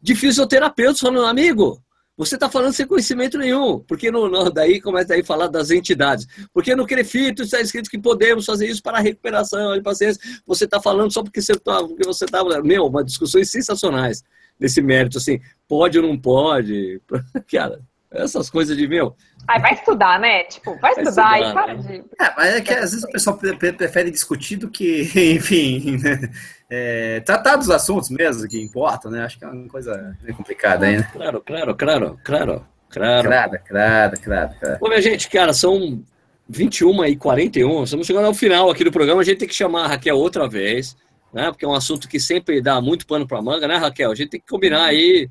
de fisioterapeutas falando, amigo, você está falando sem conhecimento nenhum, porque no, no- daí começa a falar das entidades. Porque no Crefito está escrito que podemos fazer isso para a recuperação de pacientes. Você está falando só porque você está. Porque você tá, meu, uma discussões sensacionais nesse mérito, assim, pode ou não pode. Cara, essas coisas de meu. Aí vai estudar, né? Tipo, vai Vai estudar, estudar, e para né? de. É, mas é que às vezes o pessoal pre- pre- prefere discutir do que, enfim, né? É, tratar dos assuntos mesmo que importam, né? Acho que é uma coisa meio complicada aí, né? Claro, claro, claro, claro, claro. Crada, crada, crada. Bom, minha gente, cara, são 21 e 41. Estamos chegando ao final aqui do programa. A gente tem que chamar a Raquel outra vez, né? Porque é um assunto que sempre dá muito pano para manga, né, Raquel? A gente tem que combinar aí,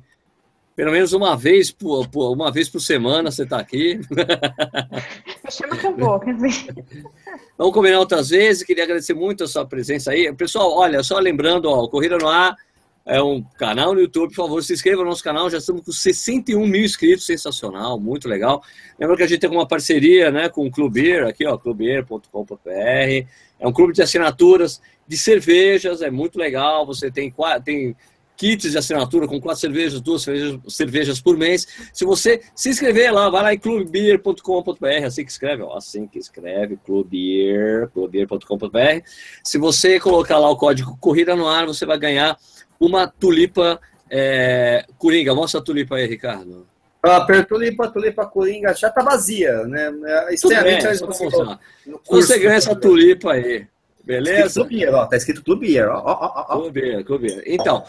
pelo menos uma vez por, por- uma vez por semana você está aqui. Chama que eu vou. quer dizer. Vamos combinar outras vezes. Queria agradecer muito a sua presença aí. Pessoal, olha, só lembrando, ó, o Corrida no Ar é um canal no YouTube. Por favor, se inscreva no nosso canal. Já estamos com 61 mil inscritos. Sensacional, muito legal. Lembra que a gente tem uma parceria né, com o Clubeer, aqui, ó, clubeer.com.br. É um clube de assinaturas de cervejas. É muito legal. Você tem, tem kits de assinatura com quatro cervejas, duas cervejas, cervejas por mês. Se você se inscrever lá, vai lá em clubebeer.com.br, assim que escreve, ó, assim que escreve, clubebeer, clubebeer.com.br. Se você colocar lá o código Corrida no Ar, você vai ganhar uma tulipa é, coringa. Mostra a tulipa aí, Ricardo. Ah, tulipa, tulipa coringa já tá vazia, né? Bem, conseguiu mostrar. no curso Você ganha essa tulipa aí, Escrito beleza? Clubeer, ó, tá escrito Clubeer, ó, ó, ó, ó. Clube. Então,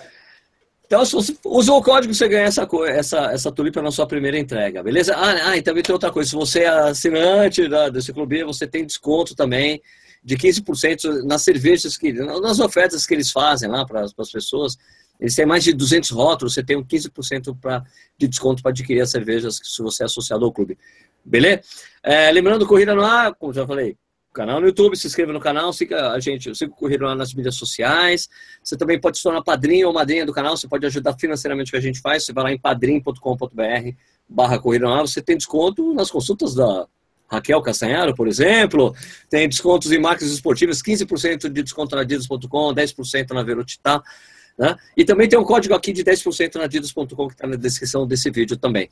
então, se você usou o código, você ganha essa, essa, essa tulipa na sua primeira entrega, beleza? Ah, ah, e também tem outra coisa. Se você é assinante da, desse clube, você tem desconto também de 15% nas cervejas, que, nas ofertas que eles fazem lá para as pessoas. Eles têm mais de 200 rótulos, você tem um 15% pra, de desconto para adquirir as cervejas se você é associado ao clube. Beleza? É, lembrando, Corrida no Ar, como já falei, canal no YouTube, se inscreva no canal, siga a gente, siga o no Ar nas mídias sociais. Você também pode se tornar padrinho ou madrinha do canal, você pode ajudar financeiramente o que a gente faz, você vai lá em padrim.com.br barra no Ar, você tem desconto nas consultas da Raquel Castanharo, por exemplo, tem descontos em marcas esportivas, 15% de desconto na Adidas.com, 10% na Velocitar, né? E também tem um código aqui de 10% na Adidas.com que está na descrição desse vídeo também.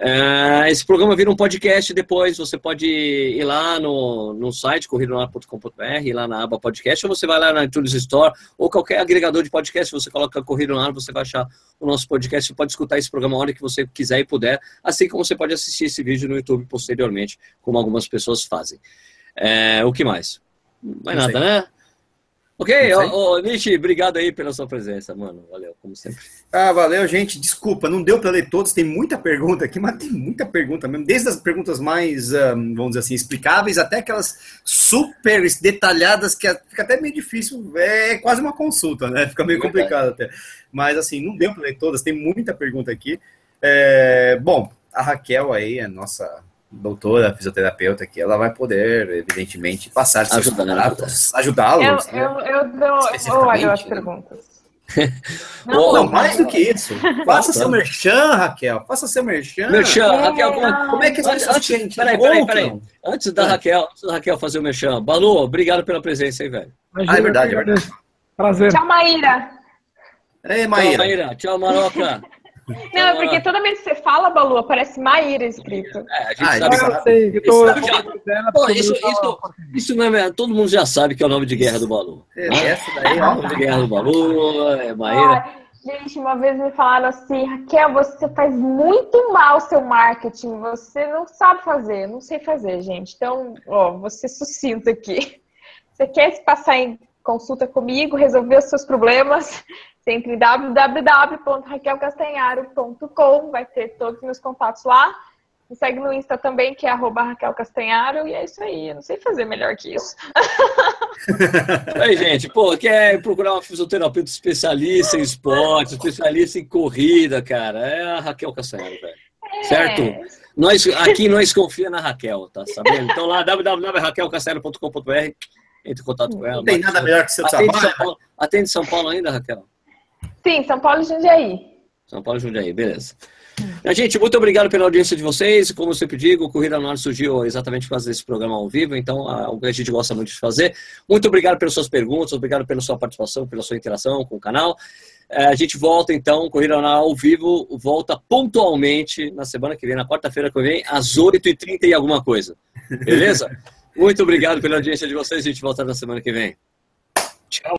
É, esse programa vira um podcast depois, você pode ir lá no, no site corridonar.com.br, ir lá na aba podcast, ou você vai lá na iTunes Store, ou qualquer agregador de podcast, você coloca Corrida no Ar, você vai achar o nosso podcast, você pode escutar esse programa a hora que você quiser e puder, assim como você pode assistir esse vídeo no YouTube posteriormente, como algumas pessoas fazem. É, o que mais? Mais nada, né? Ok, ô, ô, Nietzsche, obrigado aí pela sua presença, mano. Valeu, como sempre. Ah, valeu, gente. Desculpa, não deu para ler todos. Tem muita pergunta aqui, mas tem muita pergunta mesmo. Desde as perguntas mais, vamos dizer assim, explicáveis, até aquelas super detalhadas que fica até meio difícil. É quase uma consulta, né? Fica meio Verdade. complicado até. Mas, assim, não deu para ler todas. Tem muita pergunta aqui. É, bom, a Raquel aí, a nossa doutora fisioterapeuta aqui, ela vai poder, evidentemente, passar seus contatos, Eu, ajudá-los. né? eu, eu, dou, eu olho as Especificamente, né? perguntas. Ô, Não, mais do que isso. Faça seu merchan, Raquel. Faça seu merchan. Merchan, É. Raquel, como, Como é que as pessoas antes- te- peraí, peraí, peraí. Antes da É. Raquel, antes da Raquel fazer o merchan. Balu, obrigado pela presença aí, velho. Imagina, Ah, é verdade, eu é agradeço. Prazer. Tchau, Maíra. Ei, Maíra. Tchau, Maíra. Tchau, Maroca. Não, é porque toda vez que você fala, Balu, aparece Maíra escrito. É, a gente Ah, sabe Eu sei, eu tô- Isso já- Pô, isso, isso, isso não é. Todo mundo já sabe que é o nome de guerra do Balu. É, Essa daí, É o nome de guerra do Balu, é Maíra. Ai, gente, uma vez me falaram assim, Raquel, você faz muito mal seu marketing, você não sabe fazer, não sei fazer, gente. Então, ó, vou ser sucinto aqui. Você quer se passar em consulta comigo, resolver os seus problemas? Em www.raquelcastanharo.com, vai ter todos os meus contatos lá. Me segue no Insta também, que é arroba Raquel Castanharo, e é isso aí. Eu não sei fazer melhor que isso. Aí, gente, pô, quer procurar uma fisioterapeuta especialista em esporte, especialista em corrida, cara? É a Raquel Castanharo, velho. Certo? É. Nós, aqui nós confia na Raquel, tá sabendo? Então lá, www.raquelcastanharo.com.br, entre em contato com ela. Não tem nada melhor que seu Atende trabalho. São Paulo, atende São Paulo ainda, Raquel? Sim, São Paulo e Jundiaí. São Paulo e Jundiaí, beleza. Então, gente, muito obrigado pela audiência de vocês. Como eu sempre digo, o Corrida no Ar surgiu exatamente por causa desse programa ao vivo, então é algo que a gente gosta muito de fazer. Muito obrigado pelas suas perguntas, obrigado pela sua participação, pela sua interação com o canal. É, a gente volta então, Corrida no Ar ao vivo, volta pontualmente na semana que vem, na quarta-feira que vem, às 8h30 e alguma coisa. Beleza? Muito obrigado pela audiência de vocês, a gente volta na semana que vem. Tchau.